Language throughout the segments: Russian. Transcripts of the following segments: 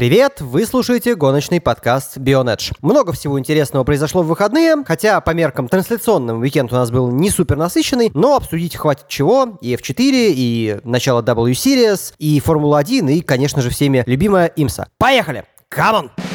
Привет! Вы слушаете гоночный подкаст Bionedge. Много всего интересного произошло в выходные, хотя по меркам трансляционным уикенд у нас был не супер насыщенный, но обсудить хватит чего. И F4, и начало W Series, и Формула-1, и, конечно же, всеми любимая IMSA. Поехали! Come on!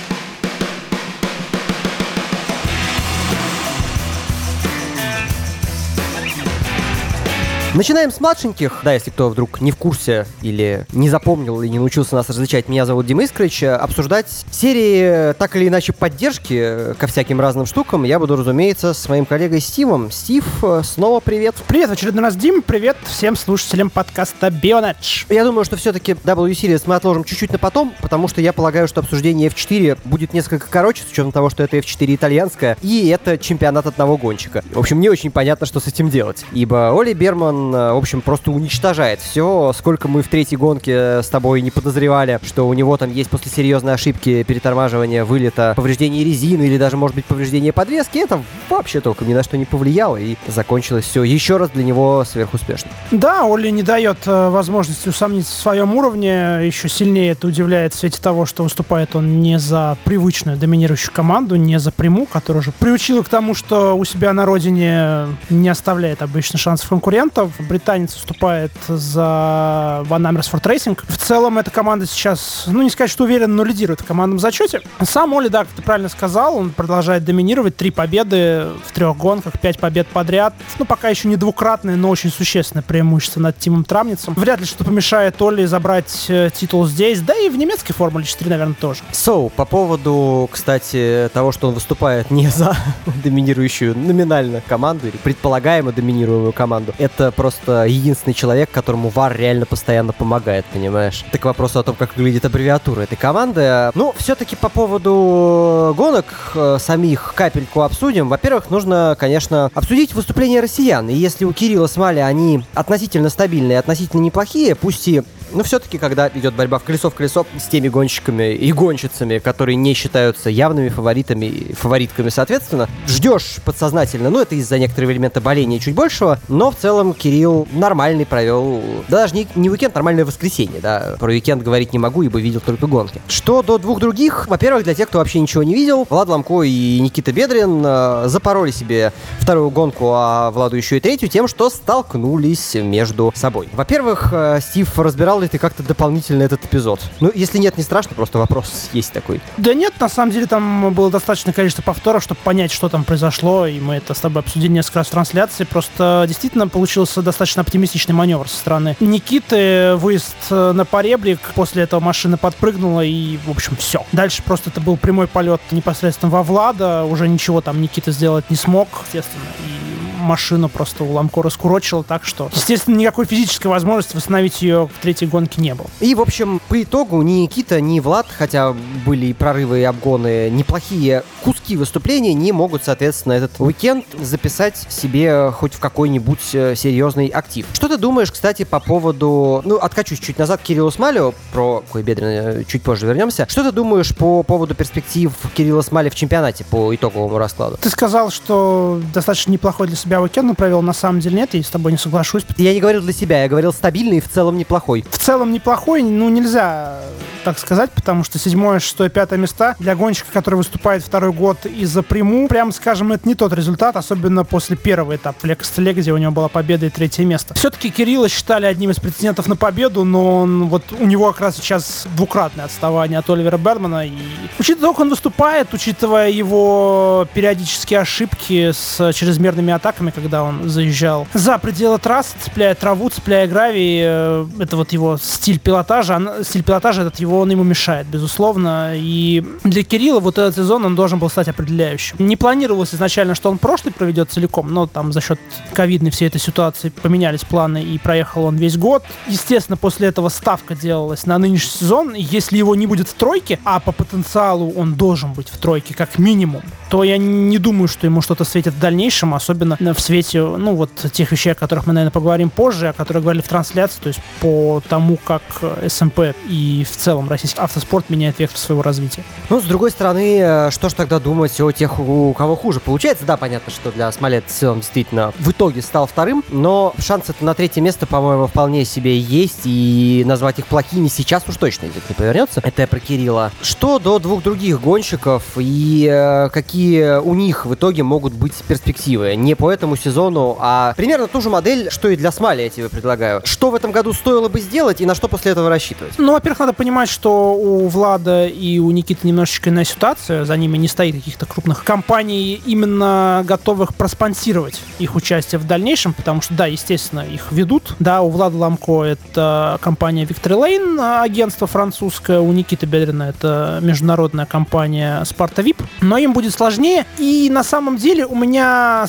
Начинаем с младшеньких. Да, если кто вдруг не в курсе или не запомнил и не научился нас различать, меня зовут Дима Искрыч. Обсуждать серии так или иначе поддержки ко всяким разным штукам я буду, разумеется, с моим коллегой Стивом. Стив, снова привет. Привет, в очередной раз, Дим. Привет всем слушателям подкаста Bionedge. Я думаю, что все-таки W Series мы отложим чуть-чуть на потом, потому что я полагаю, что обсуждение F4 будет несколько короче, с учетом того, что это F4 итальянская, и это чемпионат одного гонщика. В общем, не очень понятно, что с этим делать. Ибо Оли Берман Э, в общем, просто уничтожает все. Сколько мы в третьей гонке с тобой не подозревали, что у него там есть после серьезной ошибки переторможивания, вылета, повреждение резины или даже, может быть, повреждение подвески, это вообще толком ни на что не повлияло, и закончилось все еще раз для него сверхуспешно. Да, Оли не дает э, возможности усомниться в своем уровне, еще сильнее это удивляет в свете того, что выступает он не за привычную доминирующую команду, не за приму, которая уже приучила к тому, что у себя на родине не оставляет обычно шансов конкурентов британец выступает за Van Amersfoort Racing. В целом эта команда сейчас, ну не сказать, что уверенно, но лидирует в командном зачете. Сам Оли, да, как ты правильно сказал, он продолжает доминировать. Три победы в трех гонках, пять побед подряд. Ну, пока еще не двукратное, но очень существенное преимущество над Тимом Трамницем. Вряд ли что помешает Оли забрать э, титул здесь, да и в немецкой Формуле 4, наверное, тоже. So, по поводу, кстати, того, что он выступает не за доминирующую номинально команду или предполагаемо доминируемую команду, это просто единственный человек, которому VAR реально постоянно помогает, понимаешь? Так к вопросу о том, как выглядит аббревиатура этой команды. Ну, все-таки по поводу гонок э, самих капельку обсудим. Во-первых, нужно, конечно, обсудить выступления россиян. И если у Кирилла Смали они относительно стабильные, относительно неплохие, пусть и но все-таки, когда идет борьба в колесо в колесо с теми гонщиками и гонщицами, которые не считаются явными фаворитами и фаворитками, соответственно, ждешь подсознательно, ну, это из-за некоторого элемента боления чуть большего, но в целом Кирилл нормальный провел, да даже не, не уикенд, нормальное воскресенье, да, про уикенд говорить не могу, ибо видел только гонки. Что до двух других, во-первых, для тех, кто вообще ничего не видел, Влад Ламко и Никита Бедрин э, запороли себе вторую гонку, а Владу еще и третью тем, что столкнулись между собой. Во-первых, э, Стив разбирал ли ты как-то дополнительно этот эпизод? Ну, если нет, не страшно, просто вопрос есть такой. Да нет, на самом деле там было достаточное количество повторов, чтобы понять, что там произошло, и мы это с тобой обсудили несколько раз в трансляции. Просто действительно получился достаточно оптимистичный маневр со стороны Никиты. Выезд э, на поребрик, после этого машина подпрыгнула, и, в общем, все. Дальше просто это был прямой полет непосредственно во Влада, уже ничего там Никита сделать не смог, естественно, и машину просто у Ламко раскурочило так, что, естественно, никакой физической возможности восстановить ее в третьей гонке не было. И, в общем, по итогу ни Никита, ни Влад, хотя были и прорывы, и обгоны, неплохие куски выступления, не могут, соответственно, этот уикенд записать себе хоть в какой-нибудь э, серьезный актив. Что ты думаешь, кстати, по поводу... Ну, откачусь чуть назад к Кириллу Смалю, про Койбедрина чуть позже вернемся. Что ты думаешь по поводу перспектив Кирилла Смали в чемпионате по итоговому раскладу? Ты сказал, что достаточно неплохой для себя себя уикенд провел, на самом деле нет, я с тобой не соглашусь. Я не говорил для себя, я говорил стабильный и в целом неплохой. В целом неплохой, ну нельзя так сказать, потому что седьмое, шестое, пятое места для гонщика, который выступает второй год из-за приму, прям скажем, это не тот результат, особенно после первого этапа в Лекостеле, где у него была победа и третье место. Все-таки Кирилла считали одним из претендентов на победу, но он, вот у него как раз сейчас двукратное отставание от Оливера Бермана. И учитывая, как он выступает, учитывая его периодические ошибки с чрезмерными атаками, когда он заезжал за пределы трассы, цепляя траву, цепляя гравий, э, это вот его стиль пилотажа, стиль пилотажа этот его он ему мешает, безусловно. И для Кирилла вот этот сезон он должен был стать определяющим. Не планировалось изначально, что он прошлый проведет целиком, но там за счет ковидной всей этой ситуации поменялись планы и проехал он весь год. Естественно, после этого ставка делалась на нынешний сезон. Если его не будет в тройке, а по потенциалу он должен быть в тройке как минимум, то я не думаю, что ему что-то светит в дальнейшем, особенно в свете, ну, вот тех вещей, о которых мы, наверное, поговорим позже, о которых говорили в трансляции, то есть по тому, как СМП и в целом российский автоспорт меняет вектор своего развития. Ну, с другой стороны, э, что ж тогда думать о тех, у кого хуже получается? Да, понятно, что для Смолет он действительно в итоге стал вторым, но шансы на третье место, по-моему, вполне себе есть, и назвать их плохими сейчас уж точно язык не повернется. Это я про Кирилла. Что до двух других гонщиков и э, какие у них в итоге могут быть перспективы? Не по этому сезону, а примерно ту же модель, что и для Смали я тебе предлагаю. Что в этом году стоило бы сделать и на что после этого рассчитывать? Ну, во-первых, надо понимать, что у Влада и у Никиты немножечко иная ситуация. За ними не стоит каких-то крупных компаний, именно готовых проспонсировать их участие в дальнейшем, потому что, да, естественно, их ведут. Да, у Влада Ламко это компания Victory Lane, агентство французское, у Никиты Бедрина это международная компания Sparta VIP, но им будет сложнее, и на самом деле у меня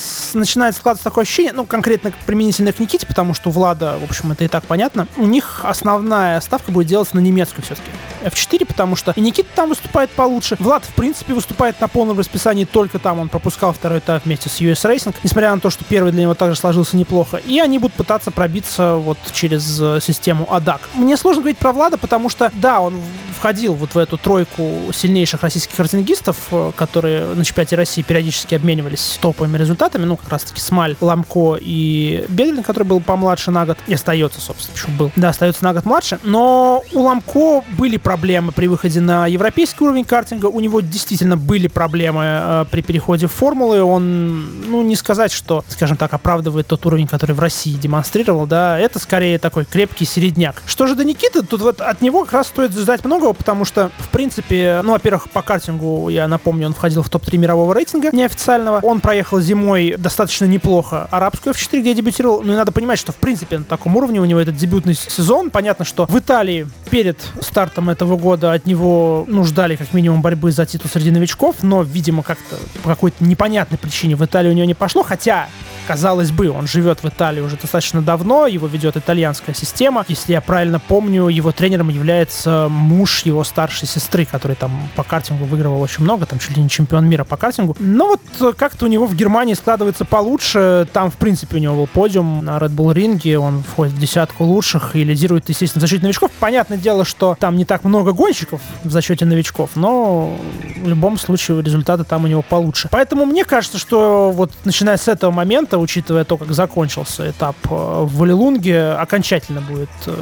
начинает складываться такое ощущение, ну, конкретно применительно к Никите, потому что Влада, в общем, это и так понятно, у них основная ставка будет делаться на немецкую все-таки. F4, потому что и Никита там выступает получше. Влад, в принципе, выступает на полном расписании только там. Он пропускал второй этап вместе с US Racing, несмотря на то, что первый для него также сложился неплохо. И они будут пытаться пробиться вот через э, систему ADAC. Мне сложно говорить про Влада, потому что, да, он входил вот в эту тройку сильнейших российских картингистов, э, которые на чемпионате России периодически обменивались топовыми результатами, ну, как раз-таки Смаль, Ламко и Бедлин, который был помладше на год, и остается, собственно, почему был. Да, остается на год младше, но у Ламко были проблемы при выходе на европейский уровень картинга, у него действительно были проблемы э, при переходе в формулы, он, ну, не сказать, что, скажем так, оправдывает тот уровень, который в России демонстрировал, да, это скорее такой крепкий середняк. Что же до Никиты, тут вот от него как раз стоит ждать многого, потому что, в принципе, ну, во-первых, по картингу, я напомню, он входил в топ-3 мирового рейтинга неофициального, он проехал зимой достаточно неплохо. Арабскую F4, где дебютировал, ну, и надо понимать, что, в принципе, на таком уровне у него этот дебютный сезон, понятно, что в Италии перед стартом этого года от него, ну, ждали как минимум борьбы за титул среди новичков, но, видимо, как-то по какой-то непонятной причине в Италии у него не пошло, хотя казалось бы, он живет в Италии уже достаточно давно, его ведет итальянская система. Если я правильно помню, его тренером является муж его старшей сестры, который там по картингу выигрывал очень много, там чуть ли не чемпион мира по картингу. Но вот как-то у него в Германии складывается получше. Там, в принципе, у него был подиум на Red Bull ринге, он входит в десятку лучших и лидирует, естественно, в зачете новичков. Понятное дело, что там не так много гонщиков в зачете новичков, но в любом случае результаты там у него получше. Поэтому мне кажется, что вот начиная с этого момента это, учитывая то, как закончился этап э, в Валилунге, окончательно будет э,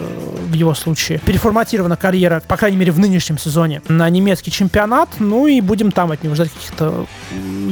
в его случае переформатирована карьера, по крайней мере, в нынешнем сезоне на немецкий чемпионат. Ну и будем там от него ждать каких-то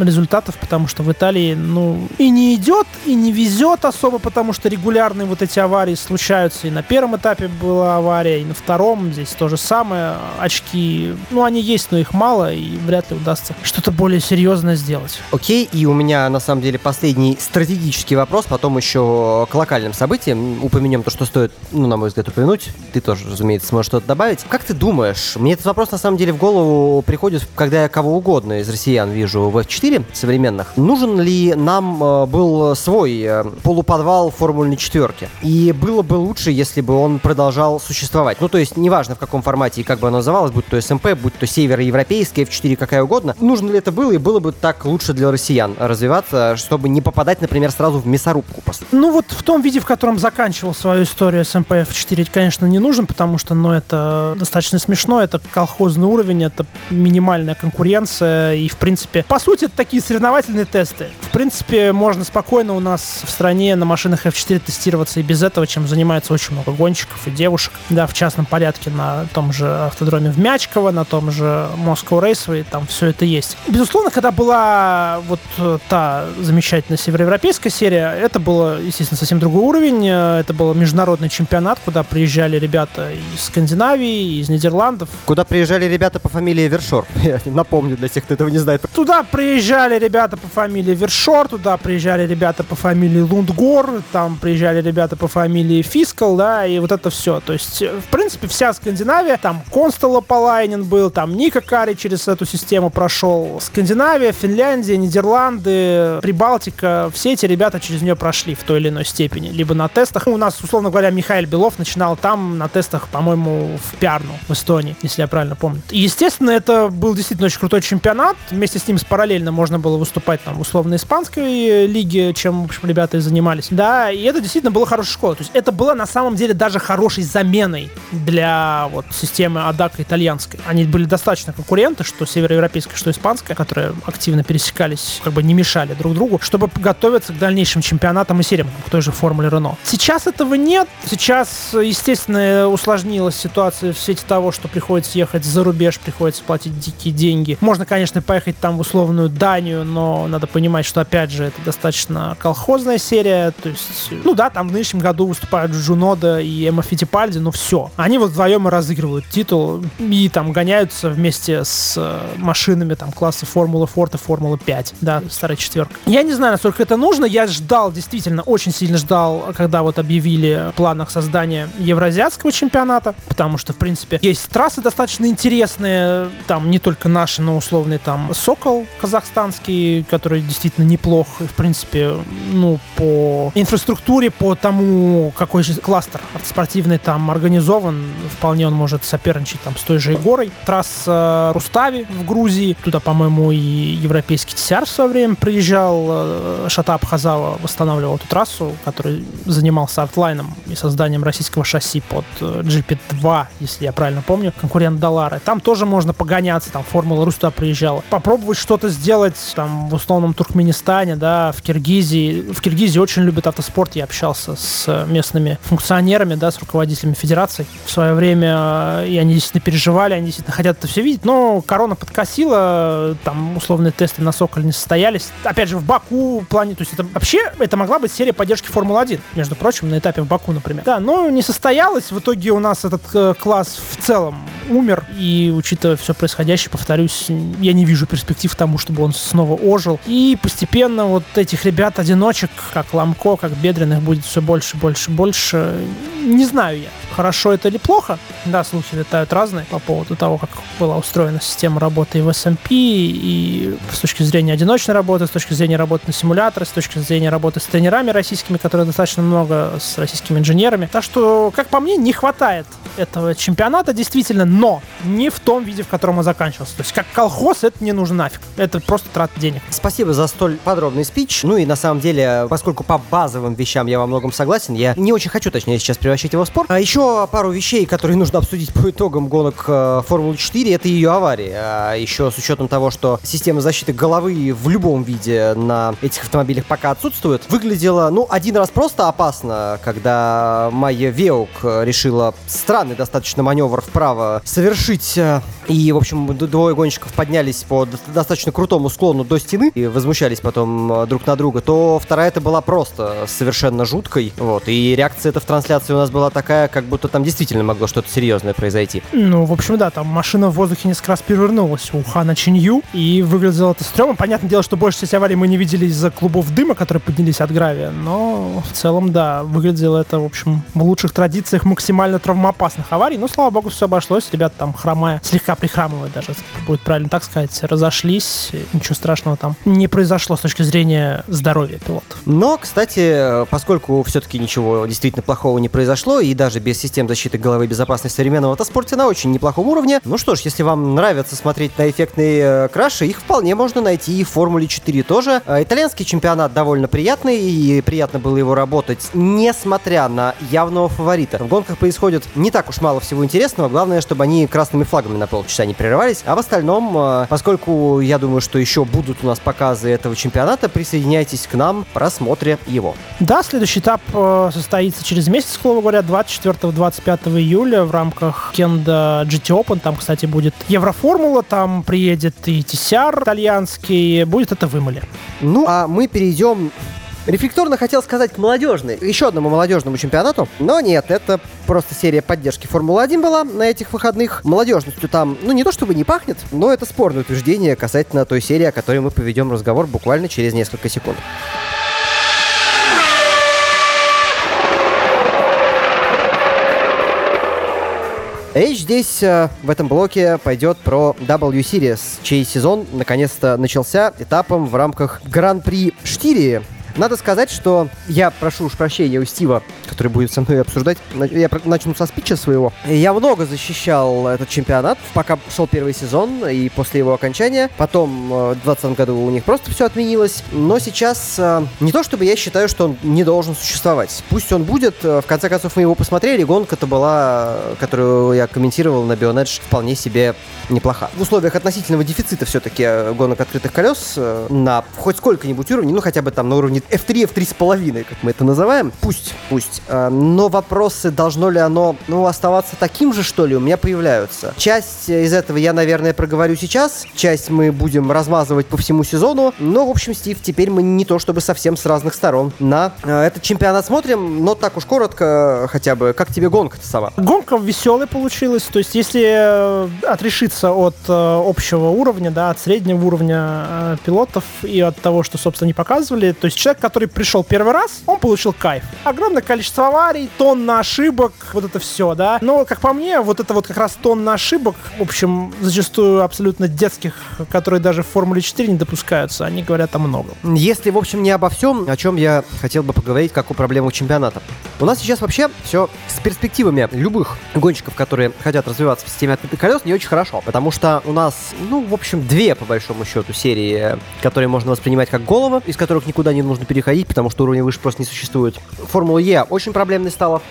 результатов, потому что в Италии, ну, и не идет, и не везет особо, потому что регулярные вот эти аварии случаются. И на первом этапе была авария, и на втором здесь то же самое. Очки, ну, они есть, но их мало, и вряд ли удастся что-то более серьезное сделать. Окей, и у меня, на самом деле, последний стратегический стратегический вопрос, потом еще к локальным событиям. Упомянем то, что стоит, ну, на мой взгляд, упомянуть. Ты тоже, разумеется, сможешь что-то добавить. Как ты думаешь, мне этот вопрос, на самом деле, в голову приходит, когда я кого угодно из россиян вижу в F4 современных. Нужен ли нам э, был свой э, полуподвал формульной четверки? И было бы лучше, если бы он продолжал существовать. Ну, то есть, неважно в каком формате и как бы оно называлось, будь то СМП, будь то североевропейский, F4, какая угодно. Нужно ли это было и было бы так лучше для россиян развиваться, чтобы не попадать, например, например, сразу в мясорубку после? Ну вот в том виде, в котором заканчивал свою историю с МПФ-4, конечно, не нужен, потому что, ну, это достаточно смешно, это колхозный уровень, это минимальная конкуренция, и, в принципе, по сути, это такие соревновательные тесты. В принципе, можно спокойно у нас в стране на машинах F4 тестироваться и без этого, чем занимается очень много гонщиков и девушек, да, в частном порядке на том же автодроме в Мячково, на том же Moscow Raceway, там все это есть. Безусловно, когда была вот та замечательная североевропейская европейская серия, это было, естественно, совсем другой уровень. Э, это был международный чемпионат, куда приезжали ребята из Скандинавии, из Нидерландов. Куда приезжали ребята по фамилии Вершор. Я напомню для тех, кто этого не знает. Туда приезжали ребята по фамилии Вершор, туда приезжали ребята по фамилии Лундгор, там приезжали ребята по фамилии Фискал, да, и вот это все. То есть, в принципе, вся Скандинавия, там Констела Палайнин был, там Ника Кари через эту систему прошел. Скандинавия, Финляндия, Нидерланды, Прибалтика, все эти ребята через нее прошли в той или иной степени. Либо на тестах. У нас, условно говоря, Михаил Белов начинал там на тестах, по-моему, в Пярну, в Эстонии, если я правильно помню. И, естественно, это был действительно очень крутой чемпионат. Вместе с ним параллельно можно было выступать там Испании испанской лиге, чем, в общем, ребята и занимались. Да, и это действительно было хорошая школа. То есть это было на самом деле даже хорошей заменой для вот системы Адака итальянской. Они были достаточно конкуренты, что североевропейская, что испанская, которые активно пересекались, как бы не мешали друг другу, чтобы готовиться к дальнейшим чемпионатам и сериям, к той же Формуле Рено. Сейчас этого нет. Сейчас, естественно, усложнилась ситуация в свете того, что приходится ехать за рубеж, приходится платить дикие деньги. Можно, конечно, поехать там в условную Данию, но надо понимать, что, опять же, это достаточно колхозная серия. То есть, ну да, там в нынешнем году выступают Джунода и Эмма Фитипальди, но все. Они вот вдвоем и разыгрывают титул и там гоняются вместе с э, машинами там класса Формула Форта, Формула 5, да, старая четверка. Я не знаю, насколько это нужно. Я ждал, действительно, очень сильно ждал, когда вот объявили о планах создания Евразиатского чемпионата, потому что, в принципе, есть трассы достаточно интересные, там не только наши, но условный там Сокол казахстанский, который действительно неплох, и, в принципе, ну, по инфраструктуре, по тому, какой же кластер спортивный там организован, вполне он может соперничать там с той же Егорой. Трасса Рустави в Грузии, туда, по-моему, и европейский ТСР в свое время приезжал, э, Шатап Хазава восстанавливал эту трассу, который занимался артлайном и созданием российского шасси под э, GP2, если я правильно помню, конкурент Далары. Там тоже можно погоняться, там Формула Руста приезжала. Попробовать что-то сделать там в условном Туркменистане, да, в Киргизии. В Киргизии очень любят автоспорт. Я общался с местными функционерами, да, с руководителями федераций в свое время, и они действительно переживали, они действительно хотят это все видеть, но корона подкосила, там условные тесты на Соколе не состоялись. Опять же, в Баку в плане, то есть это вообще, это могла быть серия поддержки Формулы-1, между прочим, на этапе в Баку, например. Да, но не состоялось, в итоге у нас этот э, класс в целом умер, и учитывая все происходящее, повторюсь, я не вижу перспектив тому, чтобы он снова ожил. И постепенно вот этих ребят-одиночек, как Ламко, как Бедренных, будет все больше, больше, больше. Не знаю я, хорошо это или плохо. Да, слухи летают разные по поводу того, как была устроена система работы и в SMP, и с точки зрения одиночной работы, с точки зрения работы на симуляторе, с точки зрения работы с тренерами российскими, которые достаточно много, с российскими инженерами. Так что, как по мне, не хватает этого чемпионата действительно, но не в том виде, в котором он заканчивался. То есть как колхоз это не нужно нафиг. Это просто трата денег. Спасибо за столь подробный спич. Ну и на самом деле, поскольку по базовым вещам я во многом согласен, я не очень хочу, точнее, сейчас превращать его в спор. А еще пару вещей, которые нужно обсудить по итогам гонок э, Формулы 4, это ее аварии. А еще с учетом того, что система защиты головы в любом виде на этих автомобилях пока отсутствует, выглядело, ну, один раз просто опасно, когда Майя Веук решила странный достаточно маневр вправо совершить. э, И, в общем, двое гонщиков поднялись по достаточно крутому склону до стены и возмущались потом э, друг на друга, то вторая это была просто совершенно жуткой. Вот. И реакция эта в трансляции у нас была такая, как будто там действительно могло что-то серьезное произойти. Ну, в общем, да, там машина в воздухе несколько раз перевернулась у Хана Чинью, и выглядело это стрёмно. Понятное дело, что большую часть аварий мы не видели из-за клубов дыма, которые поднялись от гравия, но в целом, да, выглядело это, в общем, в лучших традициях максимально травмоопасных аварий. Но, слава богу, все обошлось. Ребята там хромая, слегка прихрамывая даже, будет правильно так сказать, разошлись. Ничего страшного там не произошло с точки зрения здоровья пилота. Но, кстати, поскольку все-таки ничего действительно плохого не произошло, и даже без систем защиты головы безопасности современного автоспорте на очень неплохом уровне, ну что ж, если вам нравится смотреть на эффектные э, краши, их вполне можно найти и в Формуле 4 тоже. Э, Итальянский чемпионат довольно приятный, и приятно было его работать, несмотря на явного фаворита. В гонках происходит не так уж мало всего интересного, главное, чтобы они красными флагами на полчаса не прерывались, а в остальном, э, поскольку я думаю, что еще будут у нас показы этого чемпионата, присоединяйтесь к нам в просмотре его. Да, следующий этап э, состоится через месяц, к слову говоря, 24-25 июля в рамках Кенда GT Open. Там, кстати, будет Евроформула, там приедет и TCR итальянский, будет это в Имале. Ну, а мы перейдем Рефлекторно хотел сказать к молодежной, еще одному молодежному чемпионату, но нет, это просто серия поддержки Формулы-1 была на этих выходных. Молодежностью там, ну не то чтобы не пахнет, но это спорное утверждение касательно той серии, о которой мы поведем разговор буквально через несколько секунд. Речь здесь э, в этом блоке пойдет про W Series, чей сезон наконец-то начался этапом в рамках Гран-при Штирии. Надо сказать, что я прошу уж прощения у Стива, который будет со мной обсуждать. Я начну со спича своего. Я много защищал этот чемпионат, пока шел первый сезон и после его окончания. Потом в 2020 году у них просто все отменилось. Но сейчас не то чтобы я считаю, что он не должен существовать. Пусть он будет. В конце концов, мы его посмотрели. Гонка-то была, которую я комментировал на Bionedge, вполне себе неплоха. В условиях относительного дефицита все-таки гонок открытых колес на хоть сколько-нибудь уровне, ну хотя бы там на уровне F3, F3,5, как мы это называем, пусть, пусть. Но вопросы, должно ли оно ну, оставаться таким же, что ли, у меня появляются. Часть из этого я, наверное, проговорю сейчас, часть мы будем размазывать по всему сезону, но, в общем, Стив, теперь мы не то чтобы совсем с разных сторон. На этот чемпионат смотрим, но так уж коротко хотя бы, как тебе гонка-то сама? Гонка веселая получилась, то есть если э, отрешиться от э, общего уровня, да, от среднего уровня э, пилотов и от того, что, собственно, не показывали, то есть человек, который пришел первый раз, он получил кайф. Огромное количество аварий, тонна ошибок, вот это все, да. Но, как по мне, вот это вот как раз тонна ошибок, в общем, зачастую абсолютно детских, которые даже в Формуле 4 не допускаются, они говорят о многом. Если, в общем, не обо всем, о чем я хотел бы поговорить, как о проблемах чемпионата. У нас сейчас вообще все с перспективами любых гонщиков, которые хотят развиваться в системе открытых колес, не очень хорошо, потому что у нас, ну, в общем, две, по большому счету, серии, которые можно воспринимать как головы, из которых никуда не нужно переходить, потому что уровня выше просто не существует. Формула Е очень проблемной стала.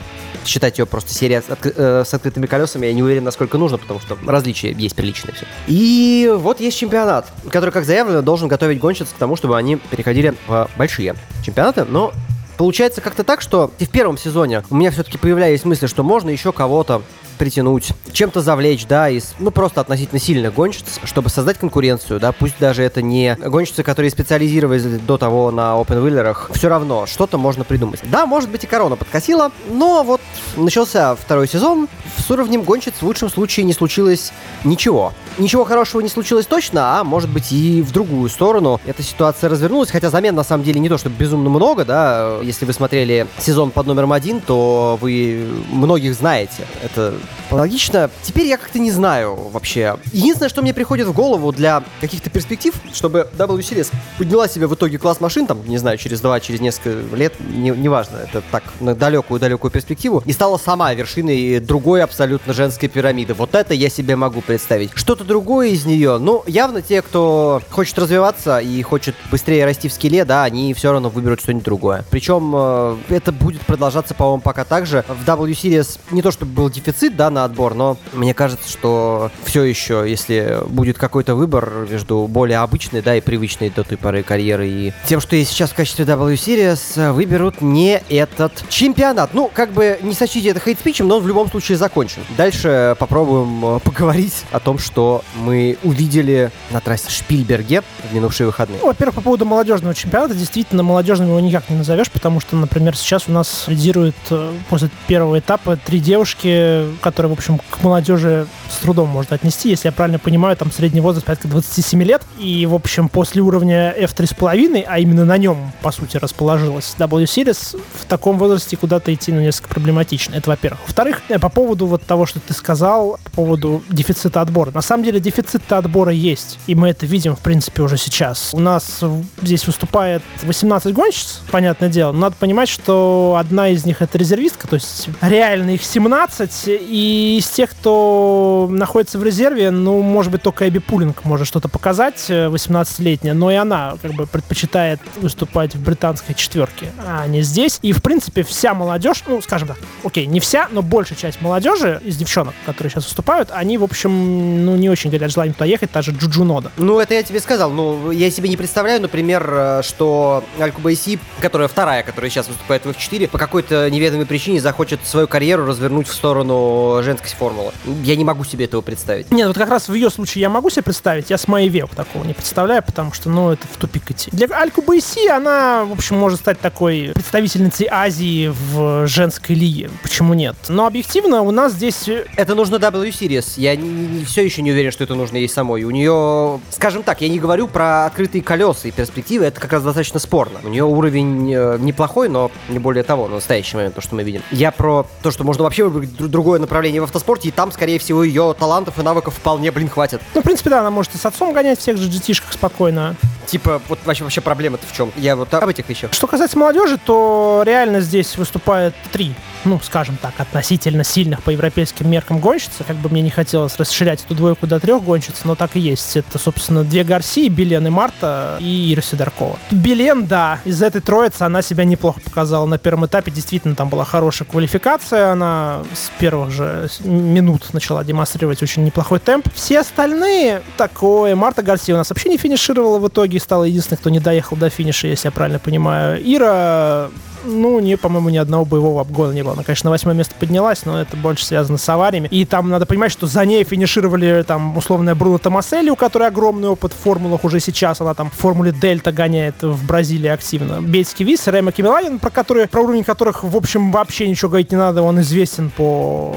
Считать ее просто серия с, отк- э, с открытыми колесами, я не уверен, насколько нужно, потому что различия есть приличные все. И вот есть чемпионат, который, как заявлено, должен готовить гонщиц к тому, чтобы они переходили в большие чемпионаты, но получается как-то так, что и в первом сезоне у меня все-таки появлялись мысли, что можно еще кого-то притянуть, чем-то завлечь, да, из, ну, просто относительно сильных гонщиц, чтобы создать конкуренцию, да, пусть даже это не гонщицы, которые специализировались до того на опенвиллерах, все равно что-то можно придумать. Да, может быть и корона подкосила, но вот начался второй сезон, с уровнем гонщиц в лучшем случае не случилось ничего. Ничего хорошего не случилось точно, а может быть и в другую сторону эта ситуация развернулась, хотя замен на самом деле не то, чтобы безумно много, да, если вы смотрели сезон под номером один, то вы многих знаете. Это логично. Теперь я как-то не знаю вообще. Единственное, что мне приходит в голову для каких-то перспектив, чтобы W Series подняла себе в итоге класс машин, там, не знаю, через два, через несколько лет, не, неважно, это так, на далекую-далекую перспективу, и стала сама вершиной другой абсолютно женской пирамиды. Вот это я себе могу представить. Что-то другое из нее, ну, явно те, кто хочет развиваться и хочет быстрее расти в скеле, да, они все равно выберут что-нибудь другое. Причем э, это будет продолжаться, по-моему, пока так же. В W Series не то чтобы был дефицит, да, на отбор, но мне кажется, что все еще, если будет какой-то выбор между более обычной, да, и привычной до той поры карьеры и тем, что есть сейчас в качестве W Series, выберут не этот чемпионат. Ну, как бы не сочтите это хейт-спичем, но он в любом случае закончен. Дальше попробуем э, поговорить о том, что мы увидели на трассе Шпильберге в минувшие выходные. Ну, во-первых, по поводу молодежного чемпионата, действительно, молодежным его никак не назовешь, потому что, например, сейчас у нас лидирует э, после первого этапа три девушки, которые, в общем, к молодежи с трудом можно отнести. Если я правильно понимаю, там средний возраст порядка 27 лет. И, в общем, после уровня F3,5, а именно на нем, по сути, расположилась W Series, в таком возрасте куда-то идти, ну, несколько проблематично. Это, во-первых. Во-вторых, э, по поводу вот того, что ты сказал, по поводу дефицита отбора. На самом деле, дефицит отбора есть. И мы это видим, в принципе, уже сейчас. У нас здесь выступает 18 гонщиц, понятное дело. Но надо понимать, что одна из них это резервистка, то есть реально их 17, и из тех, кто находится в резерве, ну, может быть, только Эбби Пулинг может что-то показать, 18-летняя, но и она как бы предпочитает выступать в британской четверке, а не здесь. И, в принципе, вся молодежь, ну, скажем так, окей, не вся, но большая часть молодежи из девчонок, которые сейчас выступают, они, в общем, ну, не очень горят желанием туда ехать, та же Джуджу Нода. Ну, это я тебе сказал. Ну, я себе не представляю, например, э, что Альку Байси, которая вторая, которая сейчас выступает в F4, по какой-то неведомой причине захочет свою карьеру развернуть в сторону женской формулы. Я не могу себе этого представить. Нет, вот как раз в ее случае я могу себе представить, я с моей век такого не представляю, потому что, ну, это в тупик идти. Для Альку Байси она, в общем, может стать такой представительницей Азии в женской лиге. Почему нет? Но объективно у нас здесь... Это нужно W Series. Я не, все еще не уверен, что это нужно ей самой. У нее, скажем так, я не говорю про открытые колеса и перспективы, это как раз достаточно спорно. У нее уровень э, неплохой, но не более того, на настоящий момент, то, что мы видим. Я про то, что можно вообще выбрать другое направление в автоспорте, и там, скорее всего, ее талантов и навыков вполне, блин, хватит. Ну, в принципе, да, она может и с отцом гонять всех же GT-шках спокойно. Типа, вот вообще, вообще проблема-то в чем? Я вот об этих еще. Что касается молодежи, то реально здесь выступает три ну, скажем так, относительно сильных по европейским меркам гонщицы. Как бы мне не хотелось расширять эту двойку до трех гонщиц, но так и есть. Это, собственно, две Гарси, Билен и Марта и Ира Сидоркова. Билен, да, из этой троицы она себя неплохо показала на первом этапе. Действительно, там была хорошая квалификация. Она с первых же минут начала демонстрировать очень неплохой темп. Все остальные такое. Марта Гарси у нас вообще не финишировала в итоге и стала единственной, кто не доехал до финиша, если я правильно понимаю. Ира ну, не, по-моему, ни одного боевого обгона не было. Она, конечно, на восьмое место поднялась, но это больше связано с авариями. И там надо понимать, что за ней финишировали там условная Бруно Томаселли, у которой огромный опыт в формулах уже сейчас. Она там в формуле Дельта гоняет в Бразилии активно. Бельский Вис, Рема Кимиланин, про, которые, про уровень которых, в общем, вообще ничего говорить не надо. Он известен по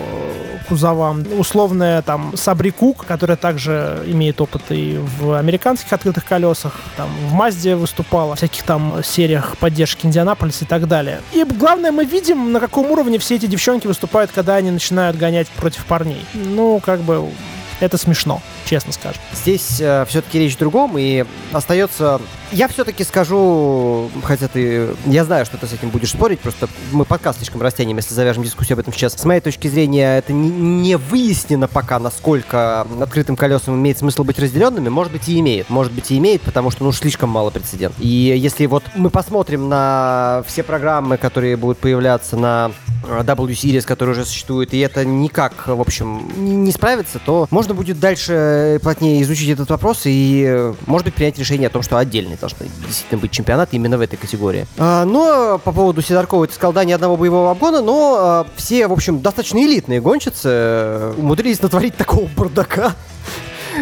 кузовам. Условная там Сабри Кук, которая также имеет опыт и в американских открытых колесах, там в Мазде выступала, в всяких там сериях поддержки Индианаполис и так далее. И главное, мы видим, на каком уровне все эти девчонки выступают, когда они начинают гонять против парней. Ну, как бы это смешно, честно скажем. Здесь э, все-таки речь в другом, и остается я все-таки скажу, хотя ты... Я знаю, что ты с этим будешь спорить, просто мы подкаст слишком растянем, если завяжем дискуссию об этом сейчас. С моей точки зрения, это не, не выяснено пока, насколько открытым колесам имеет смысл быть разделенными. Может быть и имеет. Может быть и имеет, потому что, ну, слишком мало прецедентов. И если вот мы посмотрим на все программы, которые будут появляться на э, W-Series, которые уже существуют, и это никак, в общем, не справится, то можно будет дальше плотнее изучить этот вопрос и, э, может быть, принять решение о том, что отдельный должны действительно быть чемпионаты именно в этой категории. А, но по поводу Сидоркова, ты сказал, да, ни одного боевого обгона, но а, все, в общем, достаточно элитные гонщицы э, умудрились натворить такого бардака,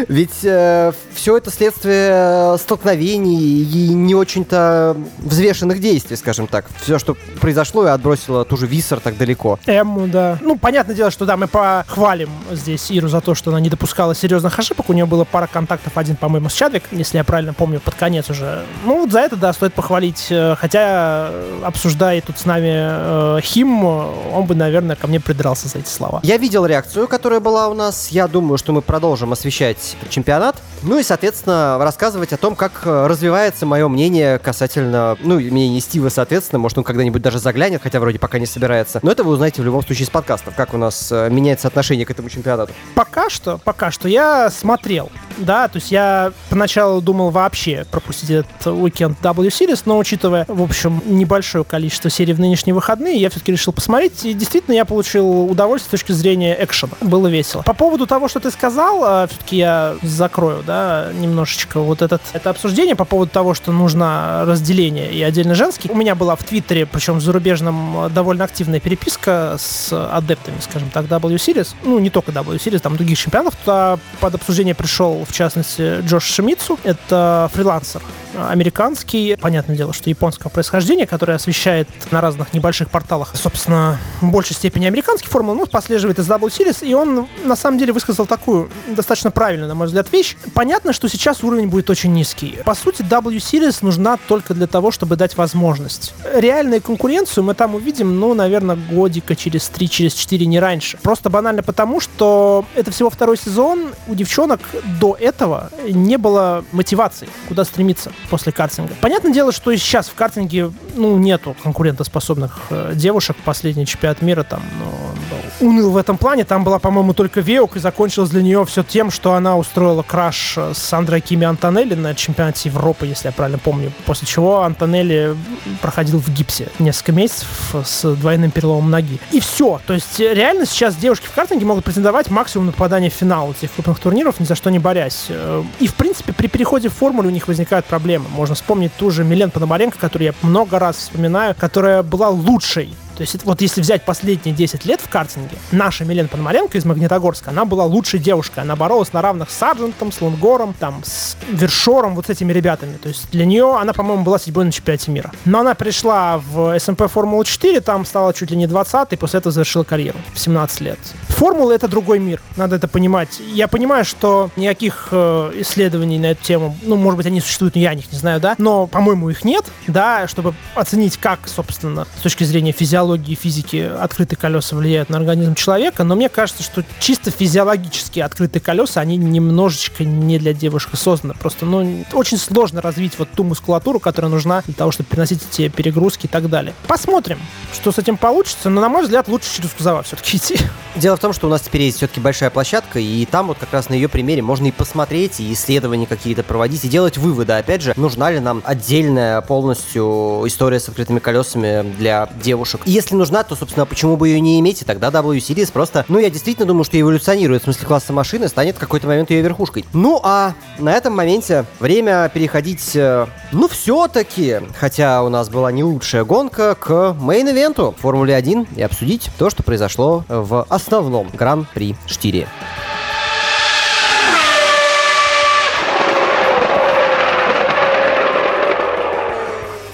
ведь э, все это следствие столкновений и не очень-то взвешенных действий, скажем так. Все, что произошло, и отбросило ту же Виссер так далеко. Эмму, да. Ну, понятное дело, что да, мы похвалим здесь Иру за то, что она не допускала серьезных ошибок. У нее было пара контактов, один, по-моему, с Чадвик, если я правильно помню, под конец уже. Ну, вот за это, да, стоит похвалить. Э, хотя, обсуждая тут с нами э, Хим, он бы, наверное, ко мне придрался за эти слова. Я видел реакцию, которая была у нас. Я думаю, что мы продолжим освещать чемпионат. Ну и, соответственно, рассказывать о том, как э, развивается мое мнение касательно, ну, мнение Стива, соответственно, может, он когда-нибудь даже заглянет, хотя вроде пока не собирается. Но это вы узнаете в любом случае из подкастов, как у нас э, меняется отношение к этому чемпионату. Пока что, пока что я смотрел, да, то есть я поначалу думал вообще пропустить этот уикенд W Series, но учитывая, в общем, небольшое количество серий в нынешние выходные, я все-таки решил посмотреть, и действительно я получил удовольствие с точки зрения экшена. Было весело. По поводу того, что ты сказал, э, все-таки я закрою, да, немножечко вот этот, это обсуждение по поводу того, что нужно разделение и отдельно женский. У меня была в Твиттере, причем в зарубежном, довольно активная переписка с адептами, скажем так, W Series. Ну, не только W Series, там других чемпионов. Туда под обсуждение пришел, в частности, Джош Шимицу. Это фрилансер американский, понятное дело, что японского происхождения, который освещает на разных небольших порталах, собственно, в большей степени американский формул, ну, последовает из W Series, и он, на самом деле, высказал такую достаточно правильную, на мой взгляд, вещь. Понятно, что сейчас уровень будет очень низкий. По сути, W Series нужна только для того, чтобы дать возможность. Реальную конкуренцию мы там увидим, ну, наверное, годика через 3, через 4, не раньше. Просто банально потому, что это всего второй сезон, у девчонок до этого не было мотивации, куда стремиться после картинга. Понятное дело, что и сейчас в картинге, ну, нету конкурентоспособных э, девушек. Последний чемпионат мира там, ну, уныл в этом плане. Там была, по-моему, только Веук, и закончилось для нее все тем, что она устроила краш э, с Андре Кими Антонелли на чемпионате Европы, если я правильно помню. После чего Антонелли проходил в гипсе несколько месяцев с двойным переломом ноги. И все. То есть э, реально сейчас девушки в картинге могут претендовать максимум на в финал этих крупных турниров, ни за что не борясь. Э, и, в принципе, при переходе в формулу у них возникают проблемы. Можно вспомнить ту же Милен Пономаренко, которую я много раз вспоминаю, которая была лучшей то есть вот если взять последние 10 лет в картинге, наша Милена Пономаренко из Магнитогорска, она была лучшей девушкой. Она боролась на равных с Сарджентом, с Лунгором, там, с Вершором, вот с этими ребятами. То есть для нее она, по-моему, была седьмой на чемпионате мира. Но она пришла в СМП Формулу 4, там стала чуть ли не 20 и после этого завершила карьеру в 17 лет. Формула — это другой мир, надо это понимать. Я понимаю, что никаких э, исследований на эту тему, ну, может быть, они существуют, но я о них не знаю, да, но, по-моему, их нет, да, чтобы оценить, как, собственно, с точки зрения физиологии биологии и физики открытые колеса влияют на организм человека, но мне кажется, что чисто физиологически открытые колеса, они немножечко не для девушек созданы. Просто, ну, очень сложно развить вот ту мускулатуру, которая нужна для того, чтобы переносить эти перегрузки и так далее. Посмотрим, что с этим получится, но, на мой взгляд, лучше через кузова все-таки идти. Дело в том, что у нас теперь есть все-таки большая площадка, и там вот как раз на ее примере можно и посмотреть, и исследования какие-то проводить, и делать выводы. Опять же, нужна ли нам отдельная полностью история с открытыми колесами для девушек. Если нужна, то, собственно, почему бы ее не иметь, и тогда W Series просто, ну, я действительно думаю, что эволюционирует в смысле класса машины, станет в какой-то момент ее верхушкой. Ну, а на этом моменте время переходить, э, ну, все-таки, хотя у нас была не лучшая гонка, к мейн-ивенту Формулы 1 и обсудить то, что произошло в основном Гран-при Штире.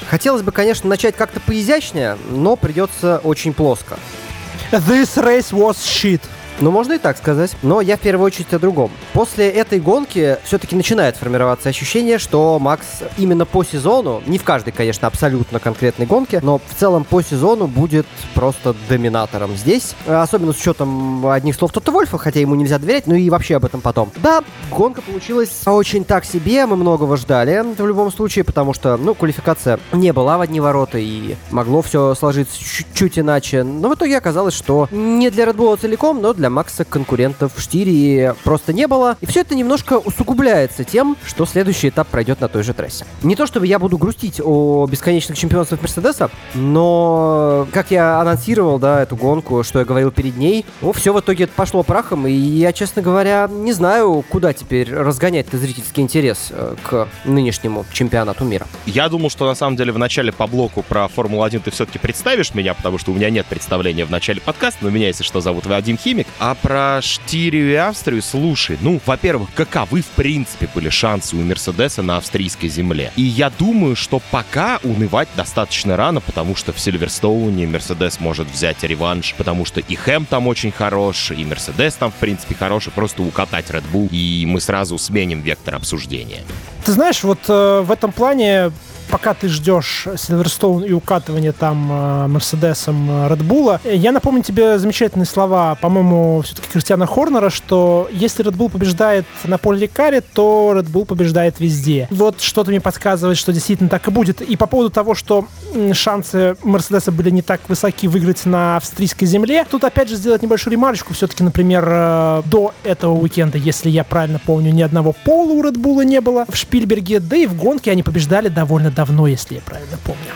Хотелось бы, конечно, начать как-то поизящнее, но придется очень плоско. This race was shit. Ну, можно и так сказать. Но я в первую очередь о другом. После этой гонки все-таки начинает формироваться ощущение, что Макс именно по сезону, не в каждой, конечно, абсолютно конкретной гонке, но в целом по сезону будет просто доминатором здесь. Особенно с учетом одних слов Тота Вольфа, хотя ему нельзя доверять, ну и вообще об этом потом. Да, гонка получилась очень так себе, мы многого ждали в любом случае, потому что, ну, квалификация не была в одни ворота и могло все сложиться чуть-чуть иначе. Но в итоге оказалось, что не для Red Bull целиком, но для для Макса конкурентов в штире просто не было. И все это немножко усугубляется тем, что следующий этап пройдет на той же трассе. Не то чтобы я буду грустить о бесконечных чемпионствах Мерседеса, но как я анонсировал, да, эту гонку, что я говорил перед ней, ну, все в итоге пошло прахом, и я, честно говоря, не знаю, куда теперь разгонять зрительский интерес э, к нынешнему чемпионату мира. Я думал, что на самом деле в начале по блоку про Формулу-1 ты все-таки представишь меня, потому что у меня нет представления в начале подкаста, но меня, если что, зовут Вадим Химик. А про Штирию и Австрию, слушай, ну, во-первых, каковы в принципе были шансы у Мерседеса на австрийской земле? И я думаю, что пока унывать достаточно рано, потому что в Сильверстоуне Мерседес может взять реванш, потому что и Хэм там очень хорош, и Мерседес там, в принципе, хороший, просто укатать Bull, и мы сразу сменим вектор обсуждения. Ты знаешь, вот э, в этом плане пока ты ждешь Сильверстоун и укатывание там э, Мерседесом Редбула, я напомню тебе замечательные слова, по-моему, все-таки Кристиана Хорнера, что если Red побеждает на поле Лекаре, то Red побеждает везде. Вот что-то мне подсказывает, что действительно так и будет. И по поводу того, что шансы Мерседеса были не так высоки выиграть на австрийской земле, тут опять же сделать небольшую ремарочку. Все-таки, например, э, до этого уикенда, если я правильно помню, ни одного пола у Red не было в Шпильберге, да и в гонке они побеждали довольно давно, если я правильно помню.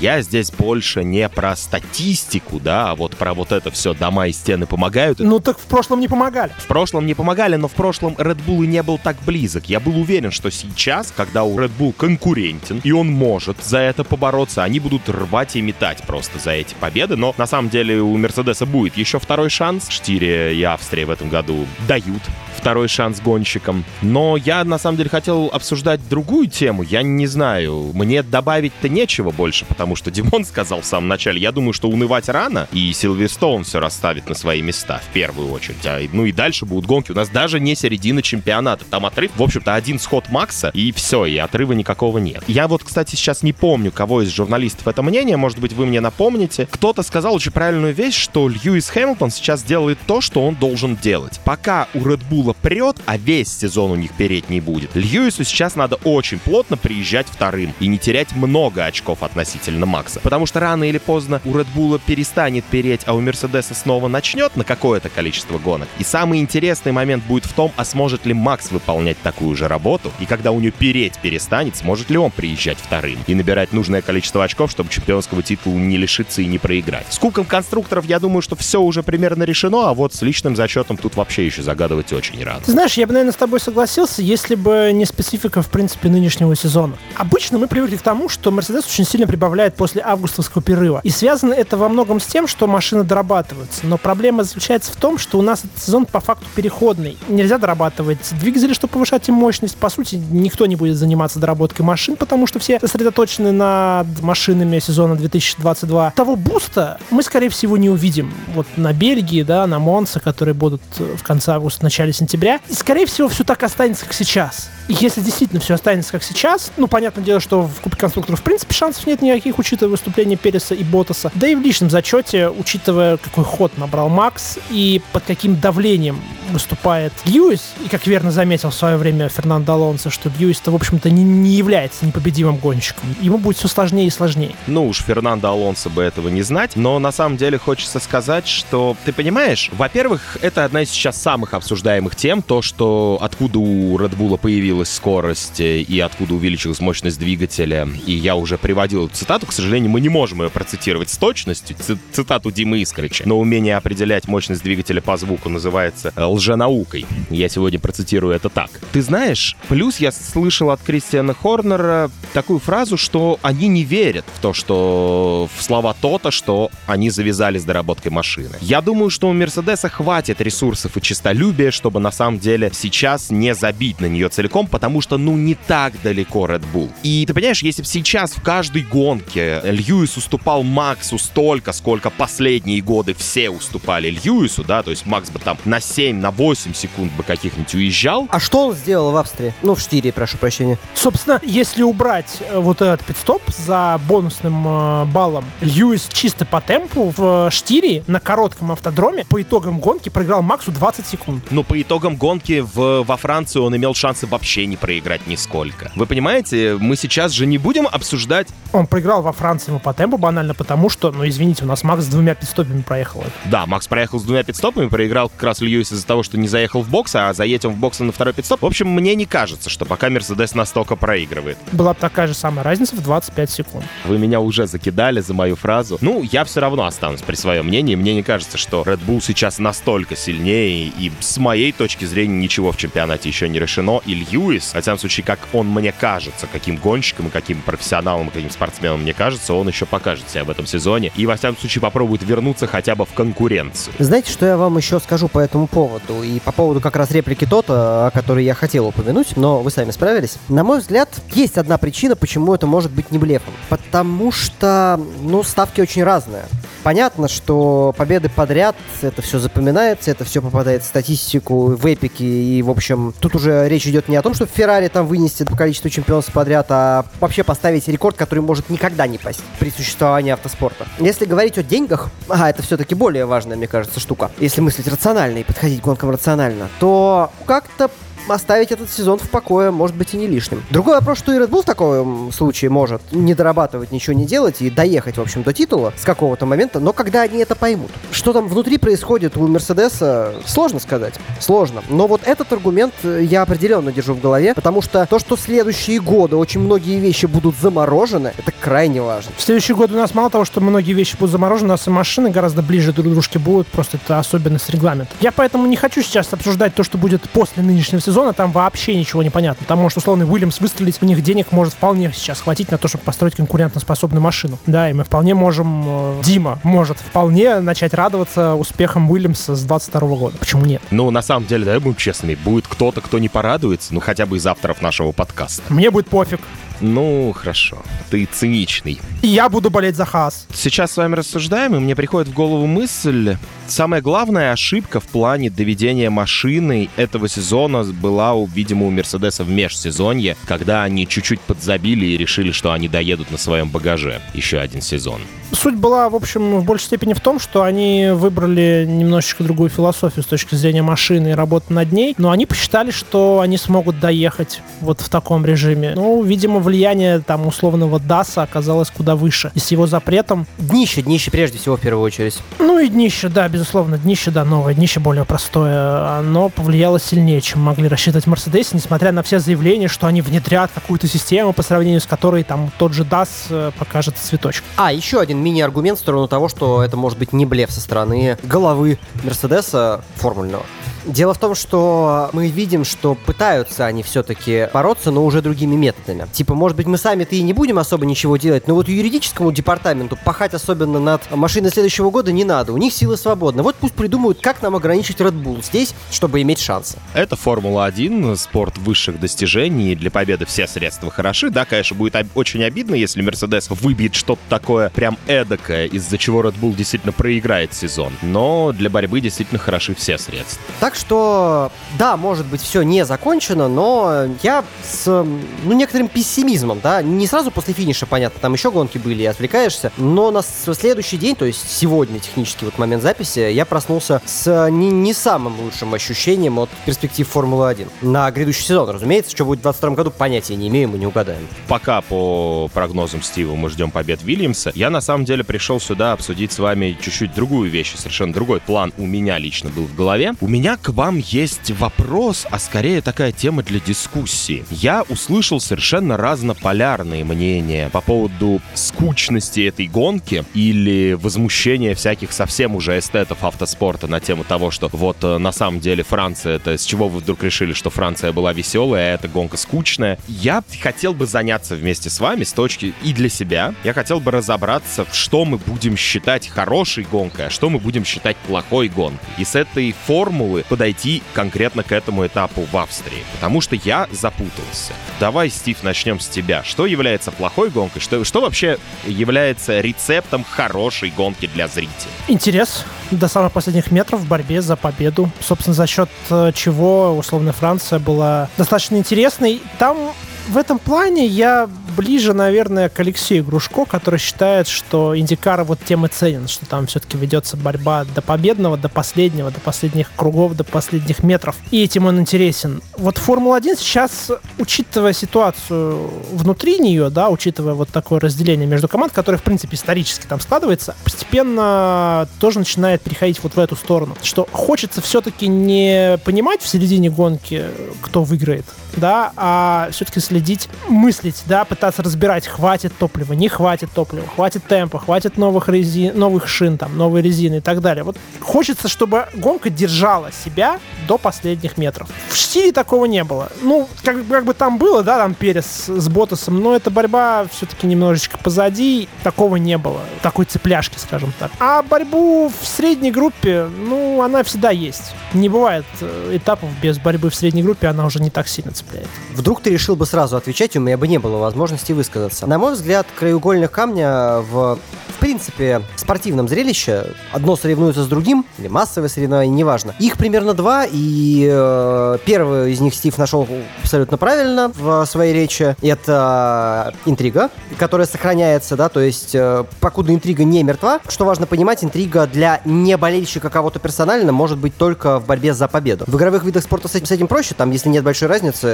Я здесь больше не про статистику, да, а вот про вот это все дома и стены помогают. Ну так в прошлом не помогали. В прошлом не помогали, но в прошлом Red Bull и не был так близок. Я был уверен, что сейчас, когда у Red Bull конкурентен, и он может за это побороться, они будут рвать и метать просто за эти победы. Но на самом деле у Мерседеса будет еще второй шанс. Штире и Австрия в этом году дают второй шанс гонщикам. Но я на самом деле хотел обсуждать другую тему. Я не знаю, мне добавить-то нечего больше, потому что Димон сказал в самом начале, я думаю, что унывать рано, и Сильверстоун все расставит на свои места в первую очередь. А, ну и дальше будут гонки. У нас даже не середина чемпионата. Там отрыв, в общем-то, один сход Макса, и все, и отрыва никакого нет. Я вот, кстати, сейчас не помню, кого из журналистов это мнение, может быть, вы мне напомните. Кто-то сказал очень правильную вещь, что Льюис Хэмилтон сейчас делает то, что он должен делать. Пока у Red Bull прет, а весь сезон у них переть не будет, Льюису сейчас надо очень плотно приезжать вторым и не терять много очков относительно Макса. Потому что рано или поздно у Bull перестанет переть, а у Мерседеса снова начнет на какое-то количество гонок. И самый интересный момент будет в том, а сможет ли Макс выполнять такую же работу, и когда у него переть перестанет, сможет ли он приезжать вторым и набирать нужное количество очков, чтобы чемпионского титула не лишиться и не проиграть. С кубком конструкторов я думаю, что все уже примерно решено, а вот с личным зачетом тут вообще еще загадывать очень рад. Ты знаешь, я бы, наверное, с тобой согласился, если бы не специфика, в принципе, нынешнего сезона. Обычно мы привыкли к тому, что Мерседес очень сильно прибавляет после августовского перерыва. И связано это во многом с тем, что машины дорабатываются. Но проблема заключается в том, что у нас этот сезон по факту переходный. Нельзя дорабатывать двигатели, чтобы повышать им мощность. По сути, никто не будет заниматься доработкой машин, потому что все сосредоточены над машинами сезона 2022. Того буста мы, скорее всего, не увидим. Вот на Бельгии, да, на Монце, которые будут в конце августа, начале сентября сентября. Скорее всего, все так останется, как сейчас. И если действительно все останется как сейчас, ну, понятное дело, что в Кубке конструкторов в принципе шансов нет никаких, учитывая выступление Переса и Ботаса. Да и в личном зачете, учитывая, какой ход набрал Макс и под каким давлением выступает Льюис, и как верно заметил в свое время Фернандо Алонсо, что Льюис-то, в общем-то, не, не является непобедимым гонщиком. Ему будет все сложнее и сложнее. Ну уж Фернандо Алонсо бы этого не знать, но на самом деле хочется сказать, что, ты понимаешь, во-первых, это одна из сейчас самых обсуждаемых тем, то, что откуда у Red Bull появилась скорость э, и откуда увеличилась мощность двигателя, и я уже приводил эту цитату, к сожалению, мы не можем ее процитировать с точностью, цитату Димы Искрича, но умение определять мощность двигателя по звуку называется э, лженаукой. Я сегодня процитирую это так. Ты знаешь, плюс я слышал от Кристиана Хорнера такую фразу, что они не верят в то, что в слова то-то, что они завязали с доработкой машины. Я думаю, что у Мерседеса хватит ресурсов и честолюбия, чтобы на самом деле сейчас не забить на нее целиком, потому что, ну, не так далеко Red Bull. И ты понимаешь, если бы сейчас в каждой гонке Льюис уступал Максу столько, сколько последние годы все уступали Льюису, да, то есть Макс бы там на 7, на 8 секунд бы каких-нибудь уезжал. А что он сделал в Австрии? Ну, в Штире, прошу прощения. Собственно, если убрать э, вот этот пидстоп за бонусным э, баллом, Льюис чисто по темпу в э, Штире на коротком автодроме по итогам гонки проиграл Максу 20 секунд. Но по итогам гонки в, во Франции он имел шансы вообще не проиграть нисколько. Вы понимаете, мы сейчас же не будем обсуждать... Он проиграл во Франции ему по темпу банально потому, что, ну извините, у нас Макс с двумя пидстопами проехал. Да, Макс проехал с двумя пидстопами, проиграл как раз Льюис из-за того, что не заехал в бокс, а заедем в бокс на второй пидстоп. В общем, мне не кажется, что пока Мерседес настолько проигрывает. Была бы такая же самая разница в 25 секунд. Вы меня уже закидали за мою фразу. Ну, я все равно останусь при своем мнении. Мне не кажется, что Red Bull сейчас настолько сильнее, и с моей точки зрения ничего в чемпионате еще не решено. И Льюис, хотя случае, как он мне кажется, каким гонщиком и каким профессионалом каким спортсменом мне кажется, он еще покажет себя в этом сезоне и, во всяком случае, попробует вернуться хотя бы в конкуренцию. Знаете, что я вам еще скажу по этому поводу? И по поводу как раз реплики Тота, о которой я хотел упомянуть, но вы сами справились. На мой взгляд, есть одна причина, почему это может быть не блефом. Потому что, ну, ставки очень разные. Понятно, что победы подряд, это все запоминается, это все попадает в статистику, в эпики, и, в общем, тут уже речь идет не о том, что Феррари там вынести количество чемпионств подряд, а вообще поставить рекорд, который может никогда не пасть при существовании автоспорта. Если говорить о деньгах, а это все-таки более важная, мне кажется, штука, если мыслить рационально и подходить к гонкам рационально, то как-то оставить этот сезон в покое может быть и не лишним. Другой вопрос, что и Red Bull в таком случае может не дорабатывать, ничего не делать и доехать, в общем, до титула с какого-то момента, но когда они это поймут. Что там внутри происходит у Мерседеса, сложно сказать. Сложно. Но вот этот аргумент я определенно держу в голове, потому что то, что следующие годы очень многие вещи будут заморожены, это крайне важно. В следующие годы у нас мало того, что многие вещи будут заморожены, у нас и машины гораздо ближе друг к дружке будут, просто это особенность регламента. Я поэтому не хочу сейчас обсуждать то, что будет после нынешнего сезона, сезона там вообще ничего не понятно. Там может условный Уильямс выстрелить, у них денег может вполне сейчас хватить на то, чтобы построить конкурентоспособную машину. Да, и мы вполне можем, э, Дима может вполне начать радоваться успехам Уильямса с 22 года. Почему нет? Ну, на самом деле, давай будем честными, будет кто-то, кто не порадуется, ну, хотя бы из авторов нашего подкаста. Мне будет пофиг. Ну, хорошо. Ты циничный. Я буду болеть за Хас. Сейчас с вами рассуждаем, и мне приходит в голову мысль. Самая главная ошибка в плане доведения машины этого сезона была, видимо, у Мерседеса в межсезонье, когда они чуть-чуть подзабили и решили, что они доедут на своем багаже еще один сезон. Суть была, в общем, в большей степени в том, что они выбрали немножечко другую философию с точки зрения машины и работы над ней, но они посчитали, что они смогут доехать вот в таком режиме. Ну, видимо, влияние там условного ДАСа оказалось куда выше. И с его запретом... Днище, днище прежде всего в первую очередь. Ну и днище, да, безусловно, днище, да, новое, днище более простое. Оно повлияло сильнее, чем могли рассчитывать Мерседес, несмотря на все заявления, что они внедрят какую-то систему, по сравнению с которой там тот же DAS э, покажет цветочек. А, еще один мини-аргумент в сторону того, что это может быть не блеф со стороны головы Мерседеса формульного. Дело в том, что мы видим, что пытаются они все-таки бороться, но уже другими методами. Типа, может быть, мы сами-то и не будем особо ничего делать, но вот юридическому департаменту пахать особенно над машиной следующего года не надо. У них силы свободны. Вот пусть придумают, как нам ограничить Red Bull здесь, чтобы иметь шансы. Это Формула-1, спорт высших достижений, для победы все средства хороши. Да, конечно, будет об- очень обидно, если Мерседес выбьет что-то такое прям эдакое, из-за чего Red Bull действительно проиграет сезон. Но для борьбы действительно хороши все средства. Так что да, может быть, все не закончено, но я с ну, некоторым пессимизмом, да, не сразу после финиша, понятно, там еще гонки были, и отвлекаешься, но на следующий день, то есть сегодня технически вот момент записи, я проснулся с не, не самым лучшим ощущением от перспектив Формулы-1. На грядущий сезон, разумеется, что будет в 2022 году, понятия не имеем и не угадаем. Пока по прогнозам Стива мы ждем побед Вильямса, я на самом деле пришел сюда обсудить с вами чуть-чуть другую вещь, совершенно другой план у меня лично был в голове. У меня к вам есть вопрос, а скорее такая тема для дискуссии. Я услышал совершенно разнополярные мнения по поводу скучности этой гонки или возмущения всяких совсем уже эстетов автоспорта на тему того, что вот э, на самом деле Франция, это с чего вы вдруг решили, что Франция была веселая, а эта гонка скучная. Я хотел бы заняться вместе с вами с точки и для себя. Я хотел бы разобраться, что мы будем считать хорошей гонкой, а что мы будем считать плохой гонкой. И с этой формулы подойти конкретно к этому этапу в Австрии. Потому что я запутался. Давай, Стив, начнем с тебя. Что является плохой гонкой? Что, что вообще является рецептом хорошей гонки для зрителя? Интерес до самых последних метров в борьбе за победу. Собственно, за счет э, чего, условно, Франция была достаточно интересной. Там в этом плане я ближе, наверное, к Алексею Грушко, который считает, что Индикар вот тем и ценен, что там все-таки ведется борьба до победного, до последнего, до последних кругов, до последних метров. И этим он интересен. Вот Формула-1 сейчас, учитывая ситуацию внутри нее, да, учитывая вот такое разделение между команд, которое, в принципе, исторически там складывается, постепенно тоже начинает переходить вот в эту сторону. Что хочется все-таки не понимать в середине гонки, кто выиграет, да, а все-таки следить, мыслить, да, пытаться разбирать, хватит топлива, не хватит топлива, хватит темпа, хватит новых, резин, новых шин, там, новой резины и так далее. Вот хочется, чтобы гонка держала себя до последних метров. В стиле такого не было. Ну, как, как бы там было, да, там Перес с Ботасом, но эта борьба все-таки немножечко позади, такого не было. Такой цепляшки, скажем так. А борьбу в средней группе, ну, она всегда есть. Не бывает э, этапов без борьбы в средней группе, она уже не так сильно цепляет. Вдруг ты решил бы сразу отвечать, у меня бы не было возможности высказаться. На мой взгляд, краеугольных камня в, в принципе, спортивном зрелище одно соревнуется с другим, или массовое соревнование, неважно. Их примерно два, и э, первый из них Стив нашел абсолютно правильно в своей речи. Это интрига, которая сохраняется, да, то есть э, покуда интрига не мертва, что важно понимать, интрига для не болельщика кого-то персонально может быть только в борьбе за победу. В игровых видах спорта с этим, с этим проще, там, если нет большой разницы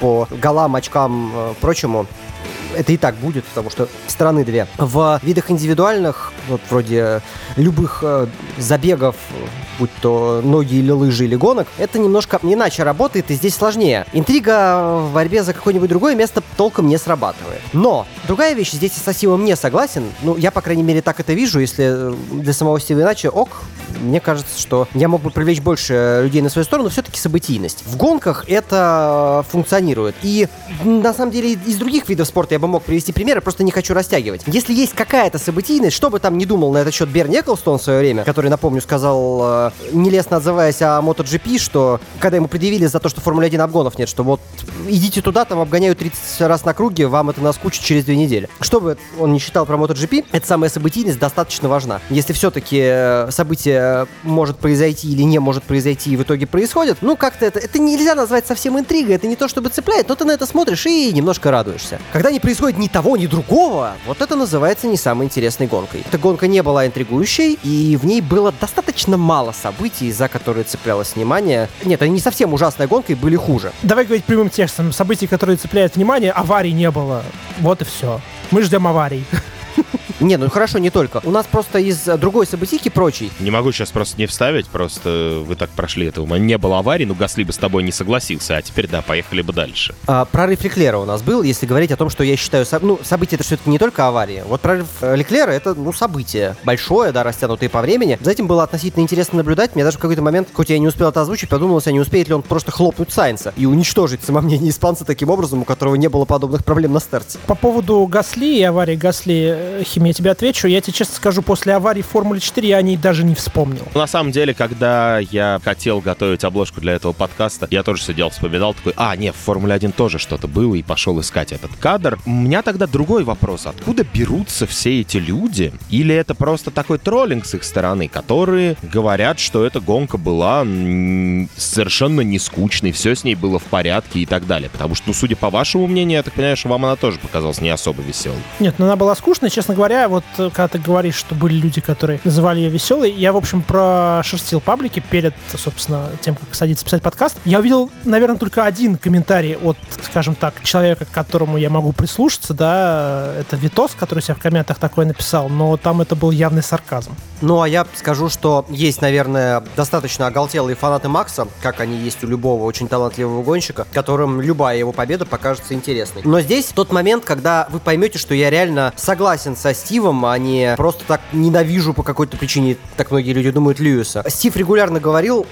по голам, очкам, э, прочему, это и так будет, потому что страны две. В видах индивидуальных, вот вроде любых э, забегов, будь то ноги или лыжи или гонок, это немножко иначе работает, и здесь сложнее. Интрига в борьбе за какое-нибудь другое место толком не срабатывает. Но другая вещь, здесь я со Стивом не согласен, ну, я, по крайней мере, так это вижу, если для самого Стива иначе, ок, мне кажется, что я мог бы привлечь больше людей на свою сторону, все-таки событийность. В гонках это функционирует. И на самом деле из других видов спорта я бы мог привести примеры, просто не хочу растягивать. Если есть какая-то событийность, что бы там ни думал на этот счет Берни Эклстон в свое время, который, напомню, сказал, э, нелестно отзываясь о MotoGP, что когда ему предъявили за то, что Формулы 1 обгонов нет, что вот идите туда, там обгоняют 30 раз на круге, вам это наскучит через две недели. Что бы он не считал про MotoGP, эта самая событийность достаточно важна. Если все-таки э, событие может произойти или не может произойти и в итоге происходит, ну как-то это, это нельзя назвать совсем интригой, это не то чтобы цепляет, но ты на это смотришь и немножко радуешься. Когда не происходит ни того, ни другого, вот это называется не самой интересной гонкой. Эта гонка не была интригующей, и в ней было достаточно мало событий, за которые цеплялось внимание. Нет, они не совсем ужасная гонка и были хуже. Давай говорить прямым текстом. Событий, которые цепляют внимание, аварий не было. Вот и все. Мы ждем аварий. Не, ну хорошо, не только. У нас просто из другой событийки прочей. Не могу сейчас просто не вставить, просто вы так прошли это. У меня не было аварии, но Гасли бы с тобой не согласился, а теперь да, поехали бы дальше. А, прорыв Леклера у нас был, если говорить о том, что я считаю, ну, событие это все-таки не только аварии. Вот прорыв э, Леклера это, ну, событие большое, да, растянутое по времени. За этим было относительно интересно наблюдать. Мне даже в какой-то момент, хоть я не успел это озвучить, подумалось, а не успеет ли он просто хлопнуть Сайнца и уничтожить самомнение испанца таким образом, у которого не было подобных проблем на старте. По поводу Гасли и аварии Гасли, Хим, я тебе отвечу. Я тебе честно скажу, после аварии Формулы 4 я о ней даже не вспомнил. На самом деле, когда я хотел готовить обложку для этого подкаста, я тоже сидел, вспоминал такой, а, нет, в Формуле 1 тоже что-то было, и пошел искать этот кадр. У меня тогда другой вопрос. Откуда берутся все эти люди? Или это просто такой троллинг с их стороны, которые говорят, что эта гонка была совершенно не скучной, все с ней было в порядке и так далее? Потому что, ну, судя по вашему мнению, я так понимаю, что вам она тоже показалась не особо веселой. Нет, ну она была честно говоря. Вот э, когда ты говоришь, что были люди, которые называли ее веселой, я, в общем, прошерстил паблики перед, собственно, тем, как садиться писать подкаст. Я увидел, наверное, только один комментарий от, скажем так, человека, к которому я могу прислушаться, да, это Витос, который себя в комментах такое написал, но там это был явный сарказм. Ну, а я скажу, что есть, наверное, достаточно оголтелые фанаты Макса, как они есть у любого очень талантливого гонщика, которым любая его победа покажется интересной. Но здесь тот момент, когда вы поймете, что я реально согласен со Стивом, а не просто так ненавижу по какой-то причине, так многие люди думают, Льюиса. Стив регулярно говорил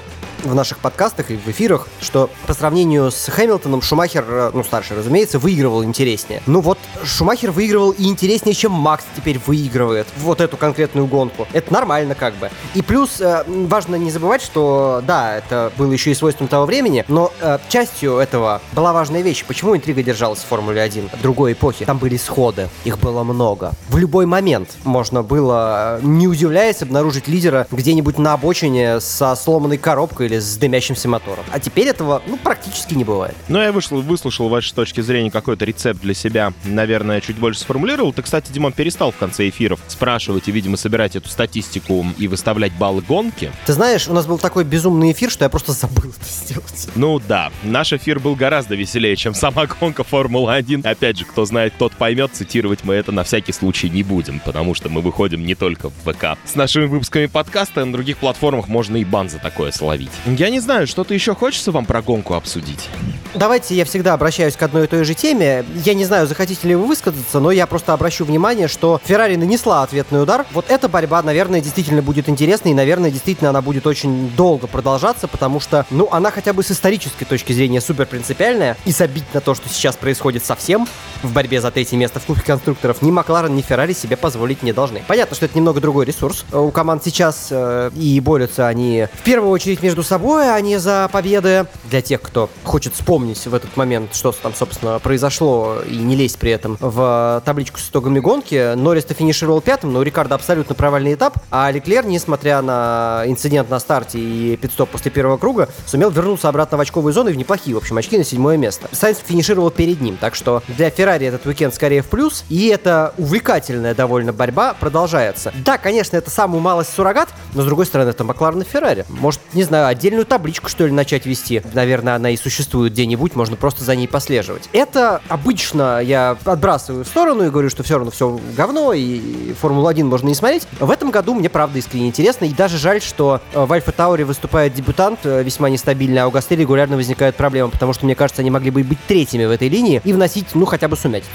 в наших подкастах и в эфирах, что по сравнению с Хэмилтоном Шумахер, э, ну, старший, разумеется, выигрывал интереснее. Ну вот, Шумахер выигрывал и интереснее, чем Макс теперь выигрывает вот эту конкретную гонку. Это нормально как бы. И плюс э, важно не забывать, что да, это было еще и свойством того времени, но э, частью этого была важная вещь. Почему интрига держалась в Формуле 1 другой эпохи? Там были сходы, их было много. В любой момент можно было, не удивляясь, обнаружить лидера где-нибудь на обочине со сломанной коробкой или с дымящимся мотором. А теперь этого, ну, практически не бывает. Ну, я вышел, выслушал ваши точки зрения, какой-то рецепт для себя, наверное, чуть больше сформулировал. Ты, кстати, Димон перестал в конце эфиров спрашивать и, видимо, собирать эту статистику и выставлять баллы гонки. Ты знаешь, у нас был такой безумный эфир, что я просто забыл это сделать. Ну да, наш эфир был гораздо веселее, чем сама гонка Формула-1. Опять же, кто знает, тот поймет, цитировать мы это на всякий случай не будем, потому что мы выходим не только в ВК. С нашими выпусками подкаста на других платформах можно и бан за такое словить. Я не знаю, что-то еще хочется вам про гонку обсудить? Давайте я всегда обращаюсь к одной и той же теме. Я не знаю, захотите ли вы высказаться, но я просто обращу внимание, что Феррари нанесла ответный удар. Вот эта борьба, наверное, действительно будет интересной, и, наверное, действительно она будет очень долго продолжаться, потому что, ну, она хотя бы с исторической точки зрения супер принципиальная, и забить на то, что сейчас происходит совсем в борьбе за третье место в Кубке конструкторов, ни Макларен, ни Феррари себе позволить не должны. Понятно, что это немного другой ресурс. У команд сейчас э, и борются они в первую очередь между собой, а не за победы. Для тех, кто хочет вспомнить в этот момент, что там, собственно, произошло, и не лезть при этом в табличку с итогами гонки, Норрис-то финишировал пятым, но у Рикардо абсолютно провальный этап, а Леклер, несмотря на инцидент на старте и пидстоп после первого круга, сумел вернуться обратно в очковую зону и в неплохие, в общем, очки на седьмое место. Сайнс финишировал перед ним, так что для Феррари этот уикенд скорее в плюс, и эта увлекательная довольно борьба продолжается. Да, конечно, это самую малость суррогат, но с другой стороны, это Макларен и Феррари. Может, не знаю, отдельную табличку, что ли, начать вести. Наверное, она и существует где-нибудь, можно просто за ней послеживать. Это обычно я отбрасываю в сторону и говорю, что все равно все говно, и Формулу-1 можно не смотреть. В этом году мне, правда, искренне интересно, и даже жаль, что э, в Альфа Тауре выступает дебютант, э, весьма нестабильный, а у Гасты регулярно возникают проблемы, потому что, мне кажется, они могли бы быть третьими в этой линии и вносить, ну, хотя бы сумятицу.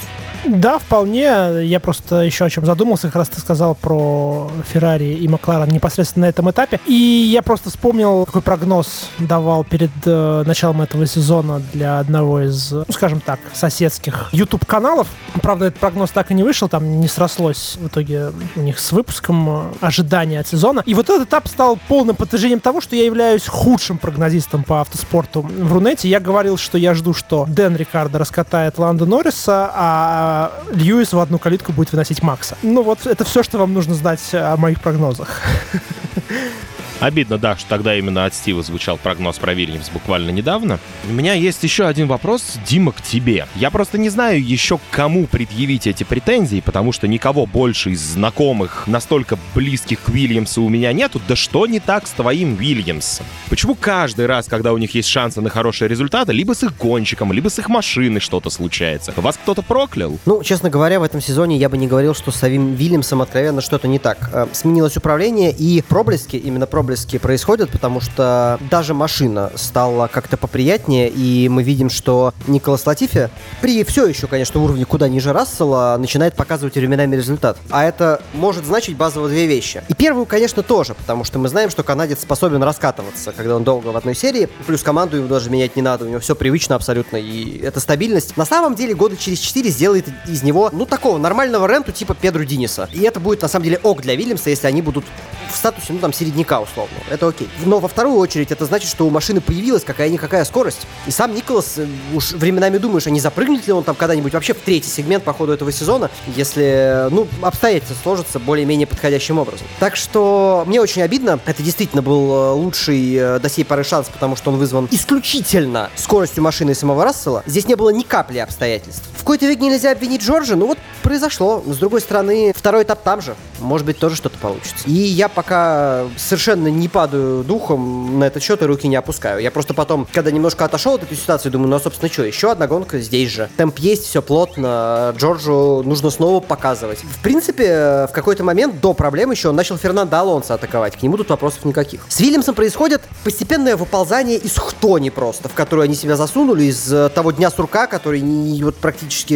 Да, вполне. Я просто еще о чем задумался, как раз ты сказал про Феррари и Макларен непосредственно на этом этапе. И я просто вспомнил, какой прогноз давал перед э, началом этого сезона для одного из, ну, скажем так, соседских YouTube-каналов. Правда, этот прогноз так и не вышел, там не срослось в итоге у них с выпуском э, ожидания от сезона. И вот этот этап стал полным подтверждением того, что я являюсь худшим прогнозистом по автоспорту в Рунете. Я говорил, что я жду, что Дэн Рикардо раскатает Ланда Норриса, а Льюис в одну калитку будет выносить Макса. Ну вот, это все, что вам нужно знать о моих прогнозах. Обидно, да, что тогда именно от Стива звучал прогноз про Вильямс буквально недавно. У меня есть еще один вопрос, Дима, к тебе. Я просто не знаю еще, кому предъявить эти претензии, потому что никого больше из знакомых, настолько близких к Вильямсу у меня нету. Да что не так с твоим Вильямсом? Почему каждый раз, когда у них есть шансы на хорошие результаты, либо с их гонщиком, либо с их машиной что-то случается? Вас кто-то проклял? Ну, честно говоря, в этом сезоне я бы не говорил, что с самим Вильямсом откровенно что-то не так. Э, Сменилось управление, и проблески, именно проблески проблески происходят, потому что даже машина стала как-то поприятнее, и мы видим, что Николас Латифи при все еще, конечно, уровне куда ниже Рассела начинает показывать временами результат. А это может значить базово две вещи. И первую, конечно, тоже, потому что мы знаем, что канадец способен раскатываться, когда он долго в одной серии, плюс команду ему даже менять не надо, у него все привычно абсолютно, и эта стабильность на самом деле года через 4 сделает из него, ну, такого нормального ренту типа Педру Диниса. И это будет, на самом деле, ок для Вильямса, если они будут в статусе, ну, там, середняка, условно. Это окей. Но во вторую очередь это значит, что у машины появилась какая-никакая скорость. И сам Николас, э, уж временами думаешь, а не запрыгнет ли он там когда-нибудь вообще в третий сегмент по ходу этого сезона, если, ну, обстоятельства сложатся более-менее подходящим образом. Так что мне очень обидно. Это действительно был э, лучший э, до сей поры шанс, потому что он вызван исключительно скоростью машины самого Рассела. Здесь не было ни капли обстоятельств. В какой-то век нельзя обвинить Джорджа, ну вот произошло. С другой стороны, второй этап там же. Может быть, тоже что-то получится. И я пока совершенно не падаю духом на этот счет и руки не опускаю. Я просто потом, когда немножко отошел от этой ситуации, думаю, ну, а, собственно, что, еще одна гонка здесь же. Темп есть, все плотно. Джорджу нужно снова показывать. В принципе, в какой-то момент до проблем еще он начал Фернандо Алонсо атаковать. К нему тут вопросов никаких. С Вильямсом происходит постепенное выползание из хтони просто, в которую они себя засунули из э, того дня сурка, который не, вот практически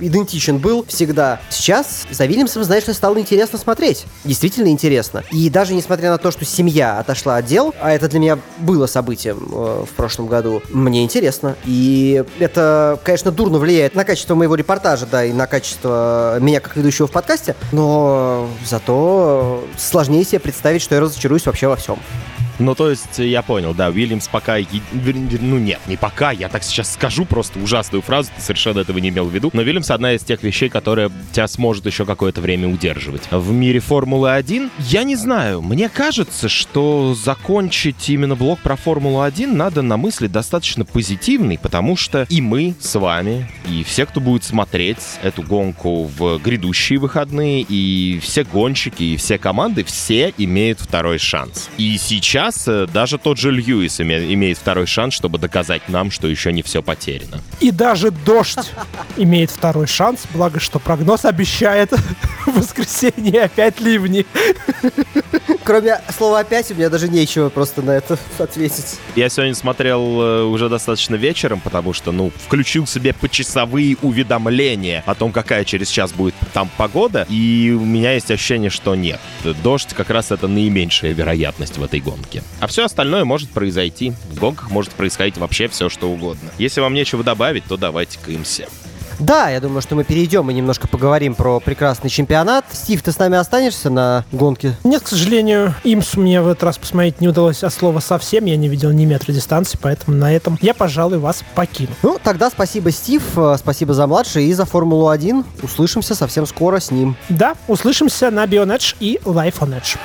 идентичен был всегда. Сейчас за Вильямсом, знаешь, стало интересно смотреть. Действительно интересно. И даже несмотря на то, что семья отошла от дел, а это для меня было событием э, в прошлом году, мне интересно. И это, конечно, дурно влияет на качество моего репортажа, да, и на качество меня как ведущего в подкасте, но зато сложнее себе представить, что я разочаруюсь вообще во всем. Ну, то есть, я понял, да, Уильямс пока... Ну, нет, не пока, я так сейчас скажу просто ужасную фразу, ты совершенно этого не имел в виду. Но Уильямс одна из тех вещей, которая тебя сможет еще какое-то время удерживать. В мире Формулы-1, я не знаю, мне кажется, что закончить именно блок про Формулу-1 надо на мысли достаточно позитивный, потому что и мы с вами, и все, кто будет смотреть эту гонку в грядущие выходные, и все гонщики, и все команды, все имеют второй шанс. И сейчас сейчас э, даже тот же Льюис имеет второй шанс, чтобы доказать нам, что еще не все потеряно. И даже дождь имеет второй шанс, благо что прогноз обещает в воскресенье опять ливни. Кроме слова «опять» у меня даже нечего просто на это ответить. Я сегодня смотрел э, уже достаточно вечером, потому что, ну, включил себе почасовые уведомления о том, какая через час будет там погода, и у меня есть ощущение, что нет. Дождь как раз это наименьшая вероятность в этой гонке. А все остальное может произойти. В гонках может происходить вообще все, что угодно. Если вам нечего добавить, то давайте к имсе. Да, я думаю, что мы перейдем и немножко поговорим про прекрасный чемпионат. Стив, ты с нами останешься на гонке? Нет, к сожалению, имс мне в этот раз посмотреть не удалось от слова совсем. Я не видел ни метра дистанции, поэтому на этом я, пожалуй, вас покину. Ну, тогда спасибо, Стив, э, спасибо за младший и за Формулу-1. Услышимся совсем скоро с ним. Да, услышимся на Bionedge и Life on Edge.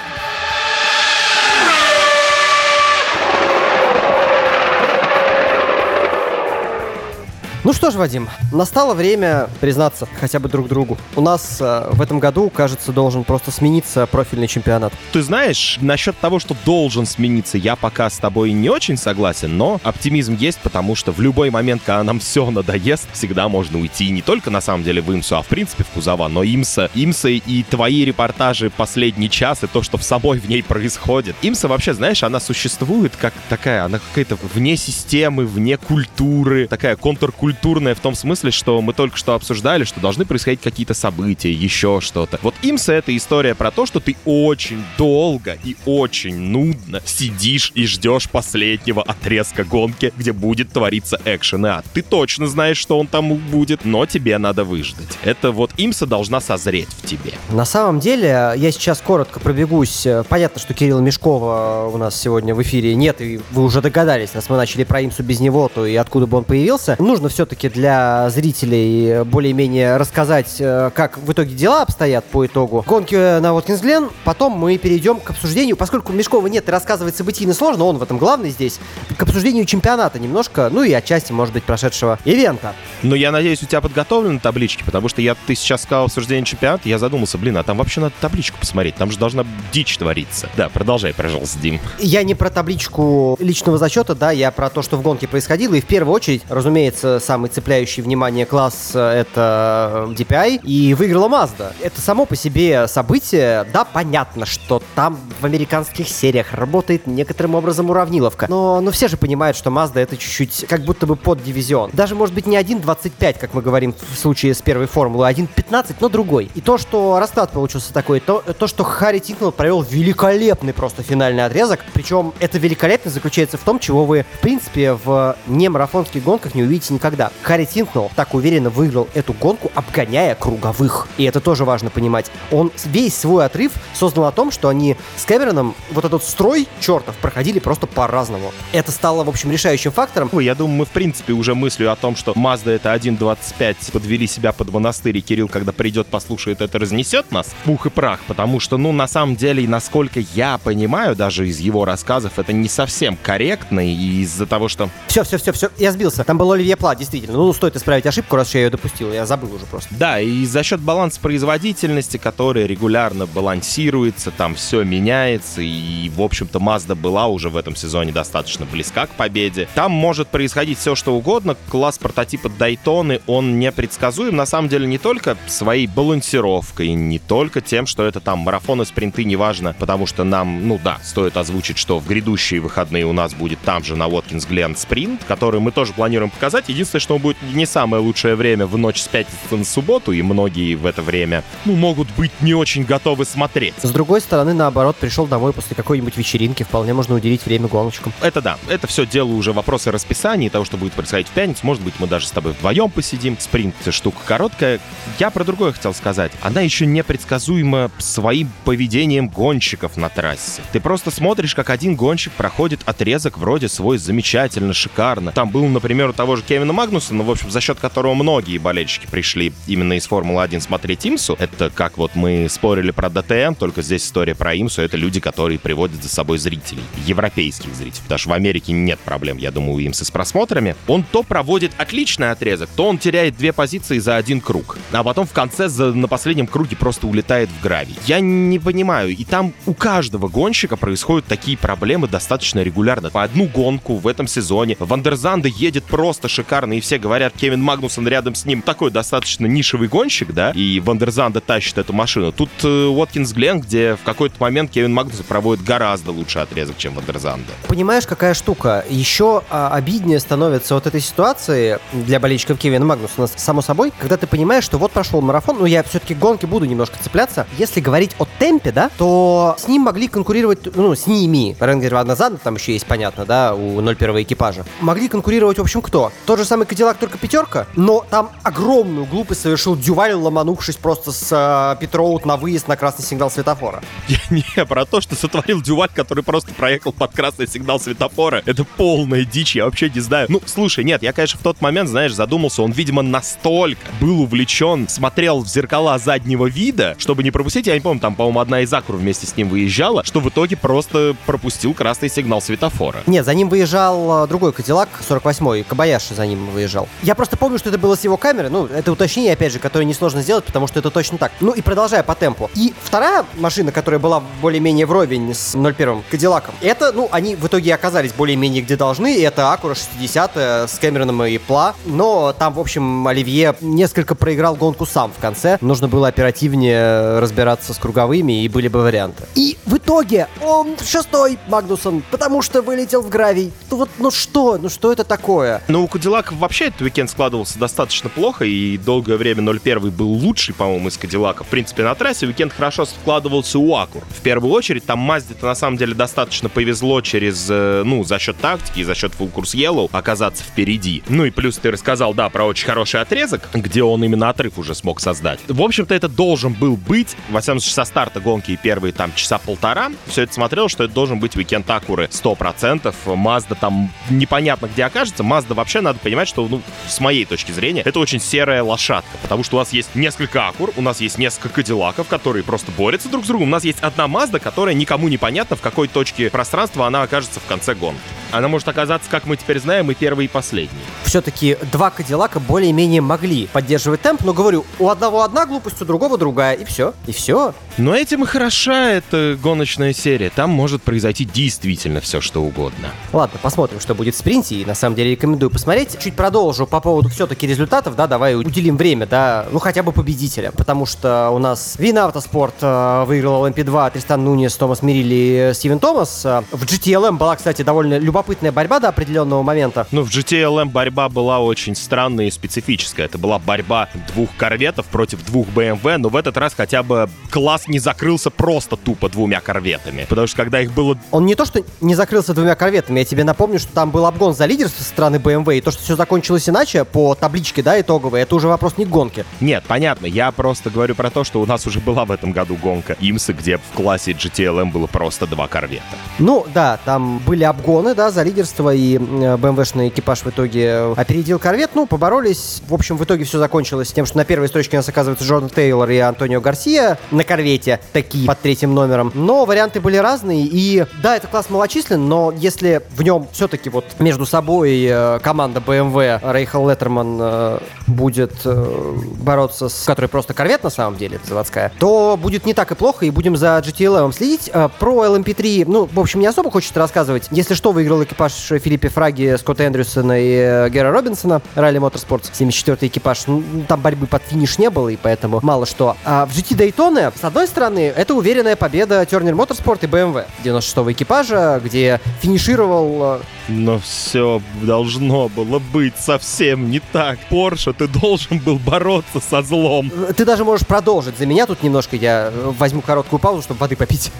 Ну что ж, Вадим, настало время признаться хотя бы друг другу. У нас э, в этом году, кажется, должен просто смениться профильный чемпионат. Ты знаешь, насчет того, что должен смениться, я пока с тобой не очень согласен, но оптимизм есть, потому что в любой момент, когда нам все надоест, всегда можно уйти не только на самом деле в Имсу, а в принципе в Кузова, но Имса, Имса и твои репортажи последний час и то, что в собой в ней происходит. Имса вообще, знаешь, она существует как такая, она какая-то вне системы, вне культуры, такая контркультура культурное в том смысле, что мы только что обсуждали, что должны происходить какие-то события, еще что-то. Вот имса это история про то, что ты очень долго и очень нудно сидишь и ждешь последнего отрезка гонки, где будет твориться экшен ад. Ты точно знаешь, что он там будет, но тебе надо выждать. Это вот имса должна созреть в тебе. На самом деле, я сейчас коротко пробегусь. Понятно, что Кирилла Мешкова у нас сегодня в эфире нет, и вы уже догадались, раз мы начали про имсу без него, то и откуда бы он появился. Нужно все все-таки для зрителей более-менее рассказать, э, как в итоге дела обстоят по итогу гонки на Воткинс Глен. Потом мы перейдем к обсуждению, поскольку Мешкова нет и рассказывать событийно сложно, он в этом главный здесь, к обсуждению чемпионата немножко, ну и отчасти, может быть, прошедшего ивента. Ну, я надеюсь, у тебя подготовлены таблички, потому что я, ты сейчас сказал обсуждение чемпионата, я задумался, Блин, а там вообще надо табличку посмотреть. Там же должна дичь твориться. Да, продолжай, пожалуйста, Дим. Я не про табличку личного зачета, да, я про то, что в гонке происходило. И в первую очередь, разумеется, самый цепляющий внимание класс э, это DPI. И выиграла Mazda. Это само по себе событие. Да, понятно, что там в американских сериях работает некоторым образом уравниловка. Но, но все же понимают, что Mazda это чуть-чуть как будто бы под дивизион. Даже, может быть, не 1.25, как мы говорим в случае с первой формулы, а 1.15, но другой. И то, что расклад получился такой, то, то что Харри Тинкнелл провел великолепный просто финальный отрезок. Причем это великолепно заключается в том, чего вы, в принципе, в немарафонских гонках не увидите никогда. Харри Тинкнелл так уверенно выиграл эту гонку, обгоняя круговых. И это тоже важно понимать. Он весь свой отрыв создал о том, что они с Кэмероном вот этот строй чертов проходили просто по-разному. Это стало, в общем, решающим фактором. Ой, Я думаю, мы в принципе уже мыслью о том, что Mazda это 1.25 подвели себя под монастырь, и Кирилл, когда придет, послушает это, разнесет нас пух и прах, потому что, ну, на самом деле, и насколько я понимаю, даже из его рассказов, это не совсем корректно, и из-за того, что... Все, все, все, все, я сбился. Там был Оливье Пла, действительно. Ну, стоит исправить ошибку, раз я ее допустил. Я забыл уже просто. Да, и за счет баланса производительности, который регулярно балансируется, там все меняется, и, в общем-то, Mazda была уже в этом сезоне достаточно близка к победе. Там может происходить все, что угодно. Класс прототипа Дайтоны, он непредсказуем, на самом деле, не только своей балансировкой, не только тем, что это там марафоны, спринты, неважно, потому что нам, ну да, стоит озвучить, что в грядущие выходные у нас будет там же на Воткинс Гленн спринт, который мы тоже планируем показать. Единственное, что он будет не самое лучшее время в ночь с пятницы на субботу, и многие в это время, ну, могут быть не очень готовы смотреть. С другой стороны, наоборот, пришел домой после какой-нибудь вечеринки, вполне можно уделить время гоночкам. Это да, это все дело уже вопросы расписания, того, что будет происходить в пятницу. Может быть, мы даже с тобой вдвоем посидим. Спринт штука короткая. Я про другое хотел сказать. Она еще непредсказуема своим поведением гонщиков на трассе. Ты просто смотришь, как один гонщик проходит отрезок вроде свой замечательно, шикарно. Там был, например, у того же Кевина Магнуса, ну, в общем, за счет которого многие болельщики пришли именно из Формулы-1 смотреть Имсу. Это как вот мы спорили про ДТМ, только здесь история про Имсу. Это люди, которые приводят за собой зрителей. Европейских зрителей. Потому что в Америке нет проблем, я думаю, у Имса с просмотрами. Он то проводит отличный отрезок, то он теряет две позиции за один круг. А потом в конце за, на последнем круге просто улетает в гравий. Я не понимаю. И там у каждого гонщика происходят такие проблемы достаточно регулярно. По одну гонку в этом сезоне Ван дер Занде едет просто шикарно, и все говорят, Кевин Магнусон рядом с ним такой достаточно нишевый гонщик, да, и Ван дер Занде тащит эту машину. Тут э, Уоткинс Глен, где в какой-то момент Кевин Магнусон проводит гораздо лучший отрезок, чем Ван дер Занде. Понимаешь, какая штука? Еще а, обиднее становится вот этой ситуации для болельщиков Кевина Магнусона, само собой, когда ты понимаешь, что вот прошел марафон, ну я все-таки к гонке буду немножко цепляться. Если говорить о темпе, да, то с ним могли конкурировать, ну, с ними, Ренгер Ван дер Занде, там еще есть, понятно, да, у 01 экипажа. Могли конкурировать, в общем, кто? Тот же самый Кадиллак, только пятерка, но там огромную глупость совершил Дюваль, ломанувшись просто с э, Петроут на выезд на красный сигнал светофора. Я не про то, что сотворил Дюваль, который просто проехал под красный сигнал светофора. Это полная дичь, я вообще не знаю. Ну, слушай, нет, я, конечно, в тот момент, знаешь, задумался, он, видимо, настолько был увлечен, смотрел в зеркала заднего вида, чтобы не пропустить, я не помню, там, по-моему, одна из Акур вместе с ним выезжала, что в итоге просто пропустил красный сигнал светофора. Нет, за ним выезжал э, другой Кадиллак, 48-й, Кабаяши за ним выезжал. Я просто помню, что это было с его камеры, ну, это уточнение, опять же, которое несложно сделать, потому что это точно так. Ну и продолжая по темпу. И вторая машина, которая была более-менее вровень с 01-м Кадиллаком, это, ну, они в итоге оказались более-менее где должны, и это Акура 60 с Кэмероном и Пла, но там, в общем, Оливье несколько проиграл гонку сам в конце, нужно было оперативнее разбираться с круговыми, и были бы варианты. И в итоге он шестой, Магнусон, потому что вылетел в гравий. Ну вот, ну что, ну что это такое? Ну, у Кадиллака вообще этот уикенд складывался достаточно плохо, и долгое время 01 был лучший, по-моему, из Кадиллака. В принципе, на трассе уикенд хорошо складывался у Акур. В первую очередь, там Мазде-то на самом деле достаточно повезло через, э, ну, за счет тактики и за счет Full Course Yellow оказаться впереди. Ну и плюс ты рассказал, да, про очень хороший отрезок, где он именно отрыв уже смог создать. В общем-то, это должен был быть, во всяком случае, со старта гонки и первые там часа полтора, все это смотрел, что это должен быть уикенд Акуры 100%. Мазда там непонятно где окажется. Мазда вообще надо понимать, что, ну, с моей точки зрения, это очень серая лошадка, потому что у нас есть несколько Акур, у нас есть несколько Кадиллаков, которые просто борются друг с другом. У нас есть одна Мазда, которая никому не понятно, в какой точке пространства она окажется в конце гонки. Она может оказаться, как мы теперь знаем, и первой, и последней. Все-таки два Кадиллака более-менее могли поддерживать темп, но говорю, у одного одна глупость, у другого другая, и все, и все. Но этим и хороша эта гоночная серия. Там может произойти действительно все, что угодно. Ладно, посмотрим, что будет в спринте, и на самом деле рекомендую посмотреть. Чуть продолжу по поводу все-таки результатов, да, давай уделим время, да, ну хотя бы победителя, потому что у нас Вин Автоспорт э, выиграл LMP2, Тристан Нунес, Томас Мирили, Стивен Томас. Э, в GTLM была, кстати, довольно любопытная борьба до определенного момента. Ну, в GTLM борьба была очень странная и специфическая. Это была борьба двух корветов против двух BMW, но в этот раз хотя бы класс не закрылся просто тупо двумя корветами. Потому что когда их было... Он не то, что не закрылся двумя корветами, я тебе напомню, что там был обгон за лидерство со стороны BMW, и то, что все закончилось иначе по табличке, да, итоговой, это уже вопрос не к гонке. Нет, понятно, я просто говорю про то, что у нас уже была в этом году гонка Имсы, где в классе GTLM было просто два корвета. Ну, да, там были обгоны, да, за лидерство, и BMW-шный экипаж в итоге опередил корвет, ну, поборолись. В общем, в итоге все закончилось тем, что на первой строчке у нас оказывается Джордан Тейлор и Антонио Гарсия на корвете, такие под третьим номером. Но варианты были разные, и да, это класс малочислен, но если в нем все-таки вот между собой э, команда BMW, Рейхел Леттерман э, будет э, бороться с... которой просто корвет на самом деле, заводская, то будет не так и плохо, и будем за GTLM следить. Э, про LMP3, ну, в общем, не особо хочется рассказывать. Если что, выиграл экипаж Филиппе Фраги, Скотта Эндрюсона и Гера Робинсона, Ралли Моторспортс, 74-й экипаж. Там борьбы под финиш не было, и поэтому мало что. А в GT Daytona, с одной стороны, это уверенная победа Turner Motorsport и BMW 96-го экипажа, где финишировал... Но все должно было быть совсем не так. Порше, ты должен был бороться со злом. Ты даже можешь продолжить. За меня тут немножко я э, возьму короткую паузу, чтобы воды попить.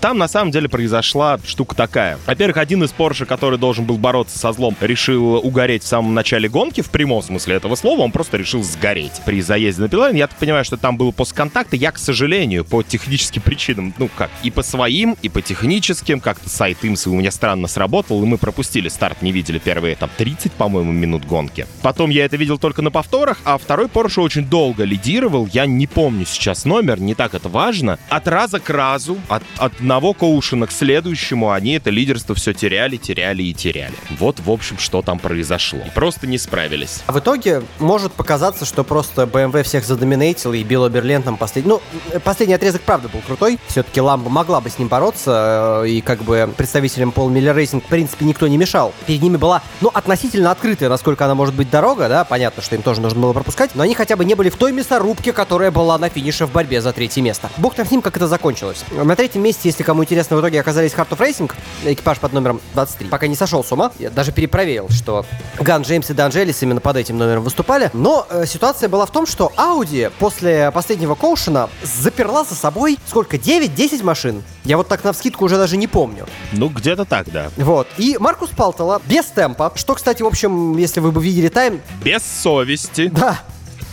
Там на самом деле произошла штука такая. Во-первых, один из Порше, который должен был бороться со злом, решил угореть в самом начале гонки, в прямом смысле этого слова, он просто решил сгореть при заезде на пилайн. Я так понимаю, что там было после контакта. Я, к сожалению, по техническим причинам, ну как, и по своим, и по техническим, как-то сайт Имса у меня странно сработал, и мы пропустили старт, не видели первые там 30, по-моему, минут гонки. Потом я это видел только на повторах, а второй Порше очень долго лидировал. Я не помню сейчас номер, не так это важно. От раза к разу, от, от одного caution а к следующему они это лидерство все теряли, теряли и теряли. Вот, в общем, что там произошло. И просто не справились. А в итоге может показаться, что просто BMW всех задоминейтил, и Билл Оберлен там последний... Ну, последний отрезок, правда, был крутой. Все-таки Ламба могла бы с ним бороться, э, и как бы представителям Пол Миллер Рейсинг, в принципе, никто не мешал. Перед ними была, ну, относительно открытая, насколько она может быть дорога, да, понятно, что им тоже нужно было пропускать, но они хотя бы не были в той мясорубке, которая была на финише в борьбе за третье место. Бог там с ним, как это закончилось. На третьем месте, если кому интересно, в итоге оказались Heart of Racing, экипаж под номером 23. Пока не сошел с ума, я даже перепроверил, что Ган Джеймс и Данжелис именно под этим номером выступали. Но э, ситуация была в том, что Audi после последнего коушена заперла за собой сколько? 9-10 машин. Я вот так на вскидку уже даже не помню. Ну, где-то так, да. Вот. И Маркус Палтела без темпа, что, кстати, в общем, если вы бы видели тайм... Без совести. Да,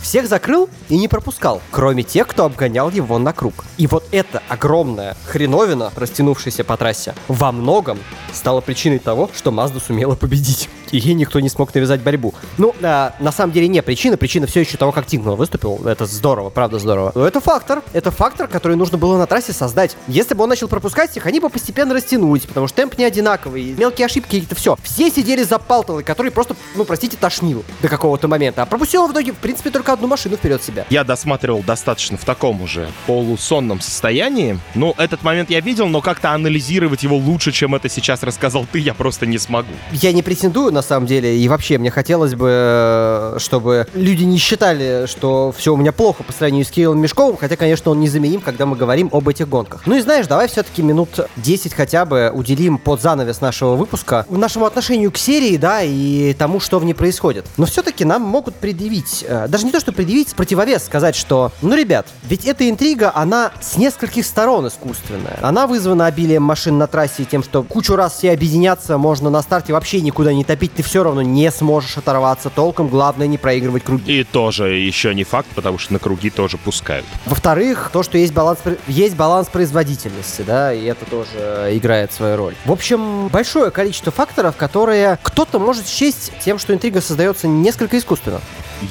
всех закрыл и не пропускал, кроме тех, кто обгонял его на круг. И вот эта огромная хреновина, растянувшаяся по трассе, во многом стала причиной того, что Мазда сумела победить. И ей никто не смог навязать борьбу. Ну, а, на самом деле не причина, причина все еще того, как Тингман выступил. Это здорово, правда здорово. Но это фактор. Это фактор, который нужно было на трассе создать. Если бы он начал пропускать их, они бы постепенно растянулись, потому что темп не одинаковый, мелкие ошибки какие-то, все. Все сидели за Палталой, который просто, ну, простите, тошнил до какого-то момента. А пропустил он в итоге, в принципе, только одну машину вперед себя. Я досматривал достаточно в таком уже полусонном состоянии. Ну, этот момент я видел, но как-то анализировать его лучше, чем это сейчас рассказал ты, я просто не смогу. Я не претендую, на самом деле, и вообще мне хотелось бы, э, чтобы люди не считали, что все у меня плохо по сравнению с Кириллом Мешковым, хотя, конечно, он незаменим, когда мы говорим об этих гонках. Ну и знаешь, давай все-таки минут 10 хотя бы уделим под занавес нашего выпуска нашему отношению к серии, да, и тому, что в ней происходит. Но все-таки нам могут предъявить, э, даже не то, что предъявить, противовес сказать, что, ну, ребят, ведь эта интрига, она с нескольких сторон искусственная. Она вызвана обилием машин на трассе и тем, что кучу раз все объединяться можно на старте вообще никуда не топить, ты все равно не сможешь оторваться толком, главное не проигрывать круги. И тоже еще не факт, потому что на круги тоже пускают. Во-вторых, то, что есть баланс, есть баланс производительности, да, и это тоже играет свою роль. В общем, большое количество факторов, которые кто-то может счесть тем, что интрига создается несколько искусственно.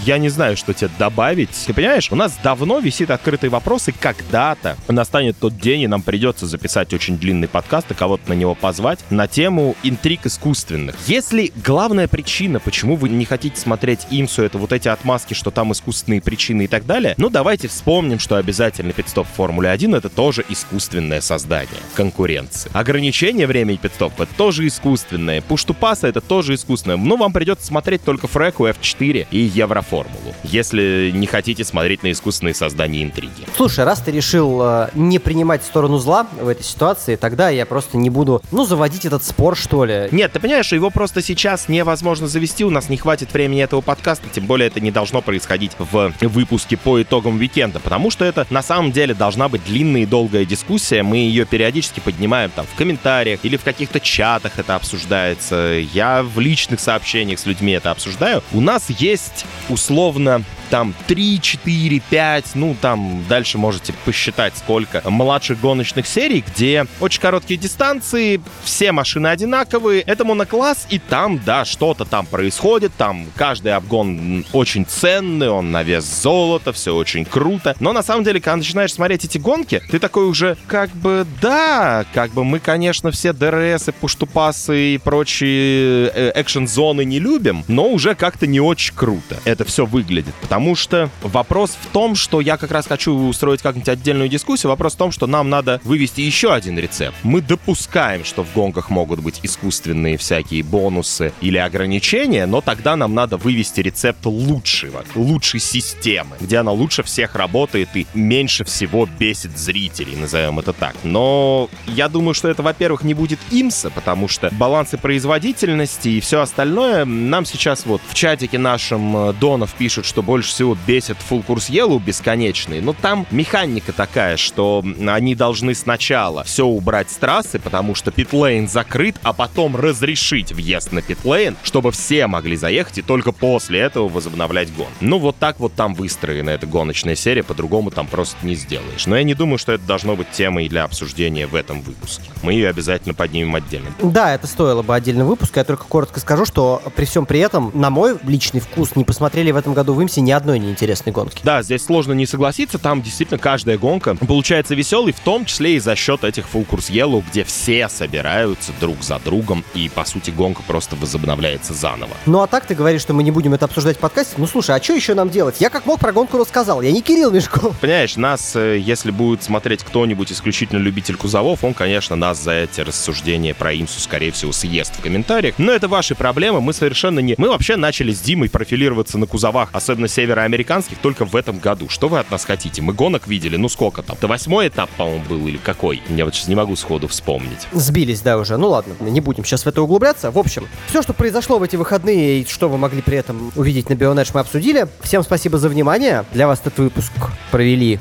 Я не знаю, что тебе добавить. Ты понимаешь, у нас давно висит открытый вопрос, и когда-то настанет тот день, и нам придется записать очень длинный подкаст и кого-то на него позвать на тему интриг искусственных. Если главная причина, почему вы не хотите смотреть Имсу, это вот эти отмазки, что там искусственные причины и так далее, ну давайте вспомним, что обязательно пидстоп в Формуле 1 это тоже искусственное создание конкуренции. Ограничение времени пидстопа тоже искусственное. Пуш-тупаса это тоже искусственное. Ну, вам придется смотреть только Фреку, F4 и Евроформулу, если не хотите смотреть на искусственные создания интриги. Слушай, раз ты решил э, не принимать сторону зла в этой ситуации, тогда я просто не буду, ну, заводить этот спор, что ли. Нет, ты понимаешь, его просто сейчас невозможно завести, у нас не хватит времени этого подкаста, тем более это не должно происходить в выпуске по итогам уикенда, потому что это на самом деле должна быть длинная и долгая дискуссия, мы ее периодически поднимаем там в комментариях или в каких-то чатах это обсуждается, я в личных сообщениях с людьми это обсуждаю. У нас есть условно там 3, 4, 5, ну там дальше можете посчитать сколько младших гоночных серий, где очень короткие дистанции, все машины одинаковые, это монокласс, и там, да, что-то там происходит, там каждый обгон очень ценный, он на вес золота, все очень круто, но на самом деле, когда начинаешь смотреть эти гонки, ты такой уже, как бы, да, как бы мы, конечно, все DRS и push-to-pass ы и прочие э, экшен-зоны не любим, но уже как-то не очень круто. Это все выглядит, потому Потому что вопрос в том, что я как раз хочу устроить как-нибудь отдельную дискуссию. Вопрос в том, что нам надо вывести еще один рецепт. Мы допускаем, что в гонках могут быть искусственные всякие бонусы или ограничения, но тогда нам надо вывести рецепт лучшего, лучшей системы, где она лучше всех работает и меньше всего бесит зрителей, назовем это так. Но я думаю, что это, во-первых, не будет имса, потому что балансы производительности и все остальное нам сейчас вот в чатике нашем э, Донов пишут, что больше больше всего бесит Full Course Yellow бесконечный, но там механика такая, что они должны сначала все убрать с трассы, потому что питлейн закрыт, а потом разрешить въезд на питлейн, чтобы все могли заехать и только после этого возобновлять гон. Ну вот так вот там выстроена эта гоночная серия, по-другому там просто не сделаешь. Но я не думаю, что это должно быть темой для обсуждения в этом выпуске. Мы ее обязательно поднимем отдельно. Да, это стоило бы отдельный выпуск. Я только коротко скажу, что при всем при этом, на мой личный вкус, не посмотрели в этом году в Имсе ни одной неинтересной гонки. Да, здесь сложно не согласиться, там действительно каждая гонка получается веселой, в том числе и за счет этих Full Course Yellow, где все собираются друг за другом, и, по сути, гонка просто возобновляется заново. Ну а так ты говоришь, что мы не будем это обсуждать в подкасте? Ну слушай, а что еще нам делать? Я как мог про гонку рассказал, я не Кирилл Мешков. Понимаешь, нас, э, если будет смотреть кто-нибудь исключительно любитель кузовов, он, конечно, нас за эти рассуждения про Имсу, скорее всего, съест в комментариях. Но это ваши проблемы, мы совершенно не... Мы вообще начали с Димой профилироваться на кузовах, особенно североамериканских, только в этом году. Что вы от нас хотите? Мы гонок видели, ну сколько там? Это восьмой этап, по-моему, был или какой? Я вот сейчас не могу сходу вспомнить. Сбились, да, уже. Ну ладно, не будем сейчас в это углубляться. В общем, все, что произошло в эти выходные и что вы могли при этом увидеть на Бионедж, мы обсудили. Всем спасибо за внимание. Для вас этот выпуск провели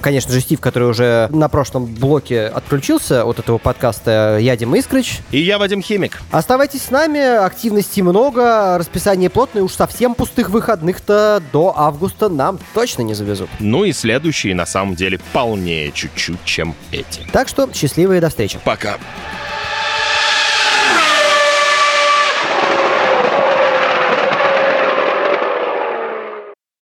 конечно же, Стив, который уже на прошлом блоке отключился от этого подкаста, я Дима Искрыч. И я Вадим Химик. Оставайтесь с нами, активности много, расписание плотное, уж совсем пустых выходных-то до августа нам точно не завезут. Ну и следующие, на самом деле, полнее чуть-чуть, чем эти. Так что счастливые до встречи. Пока.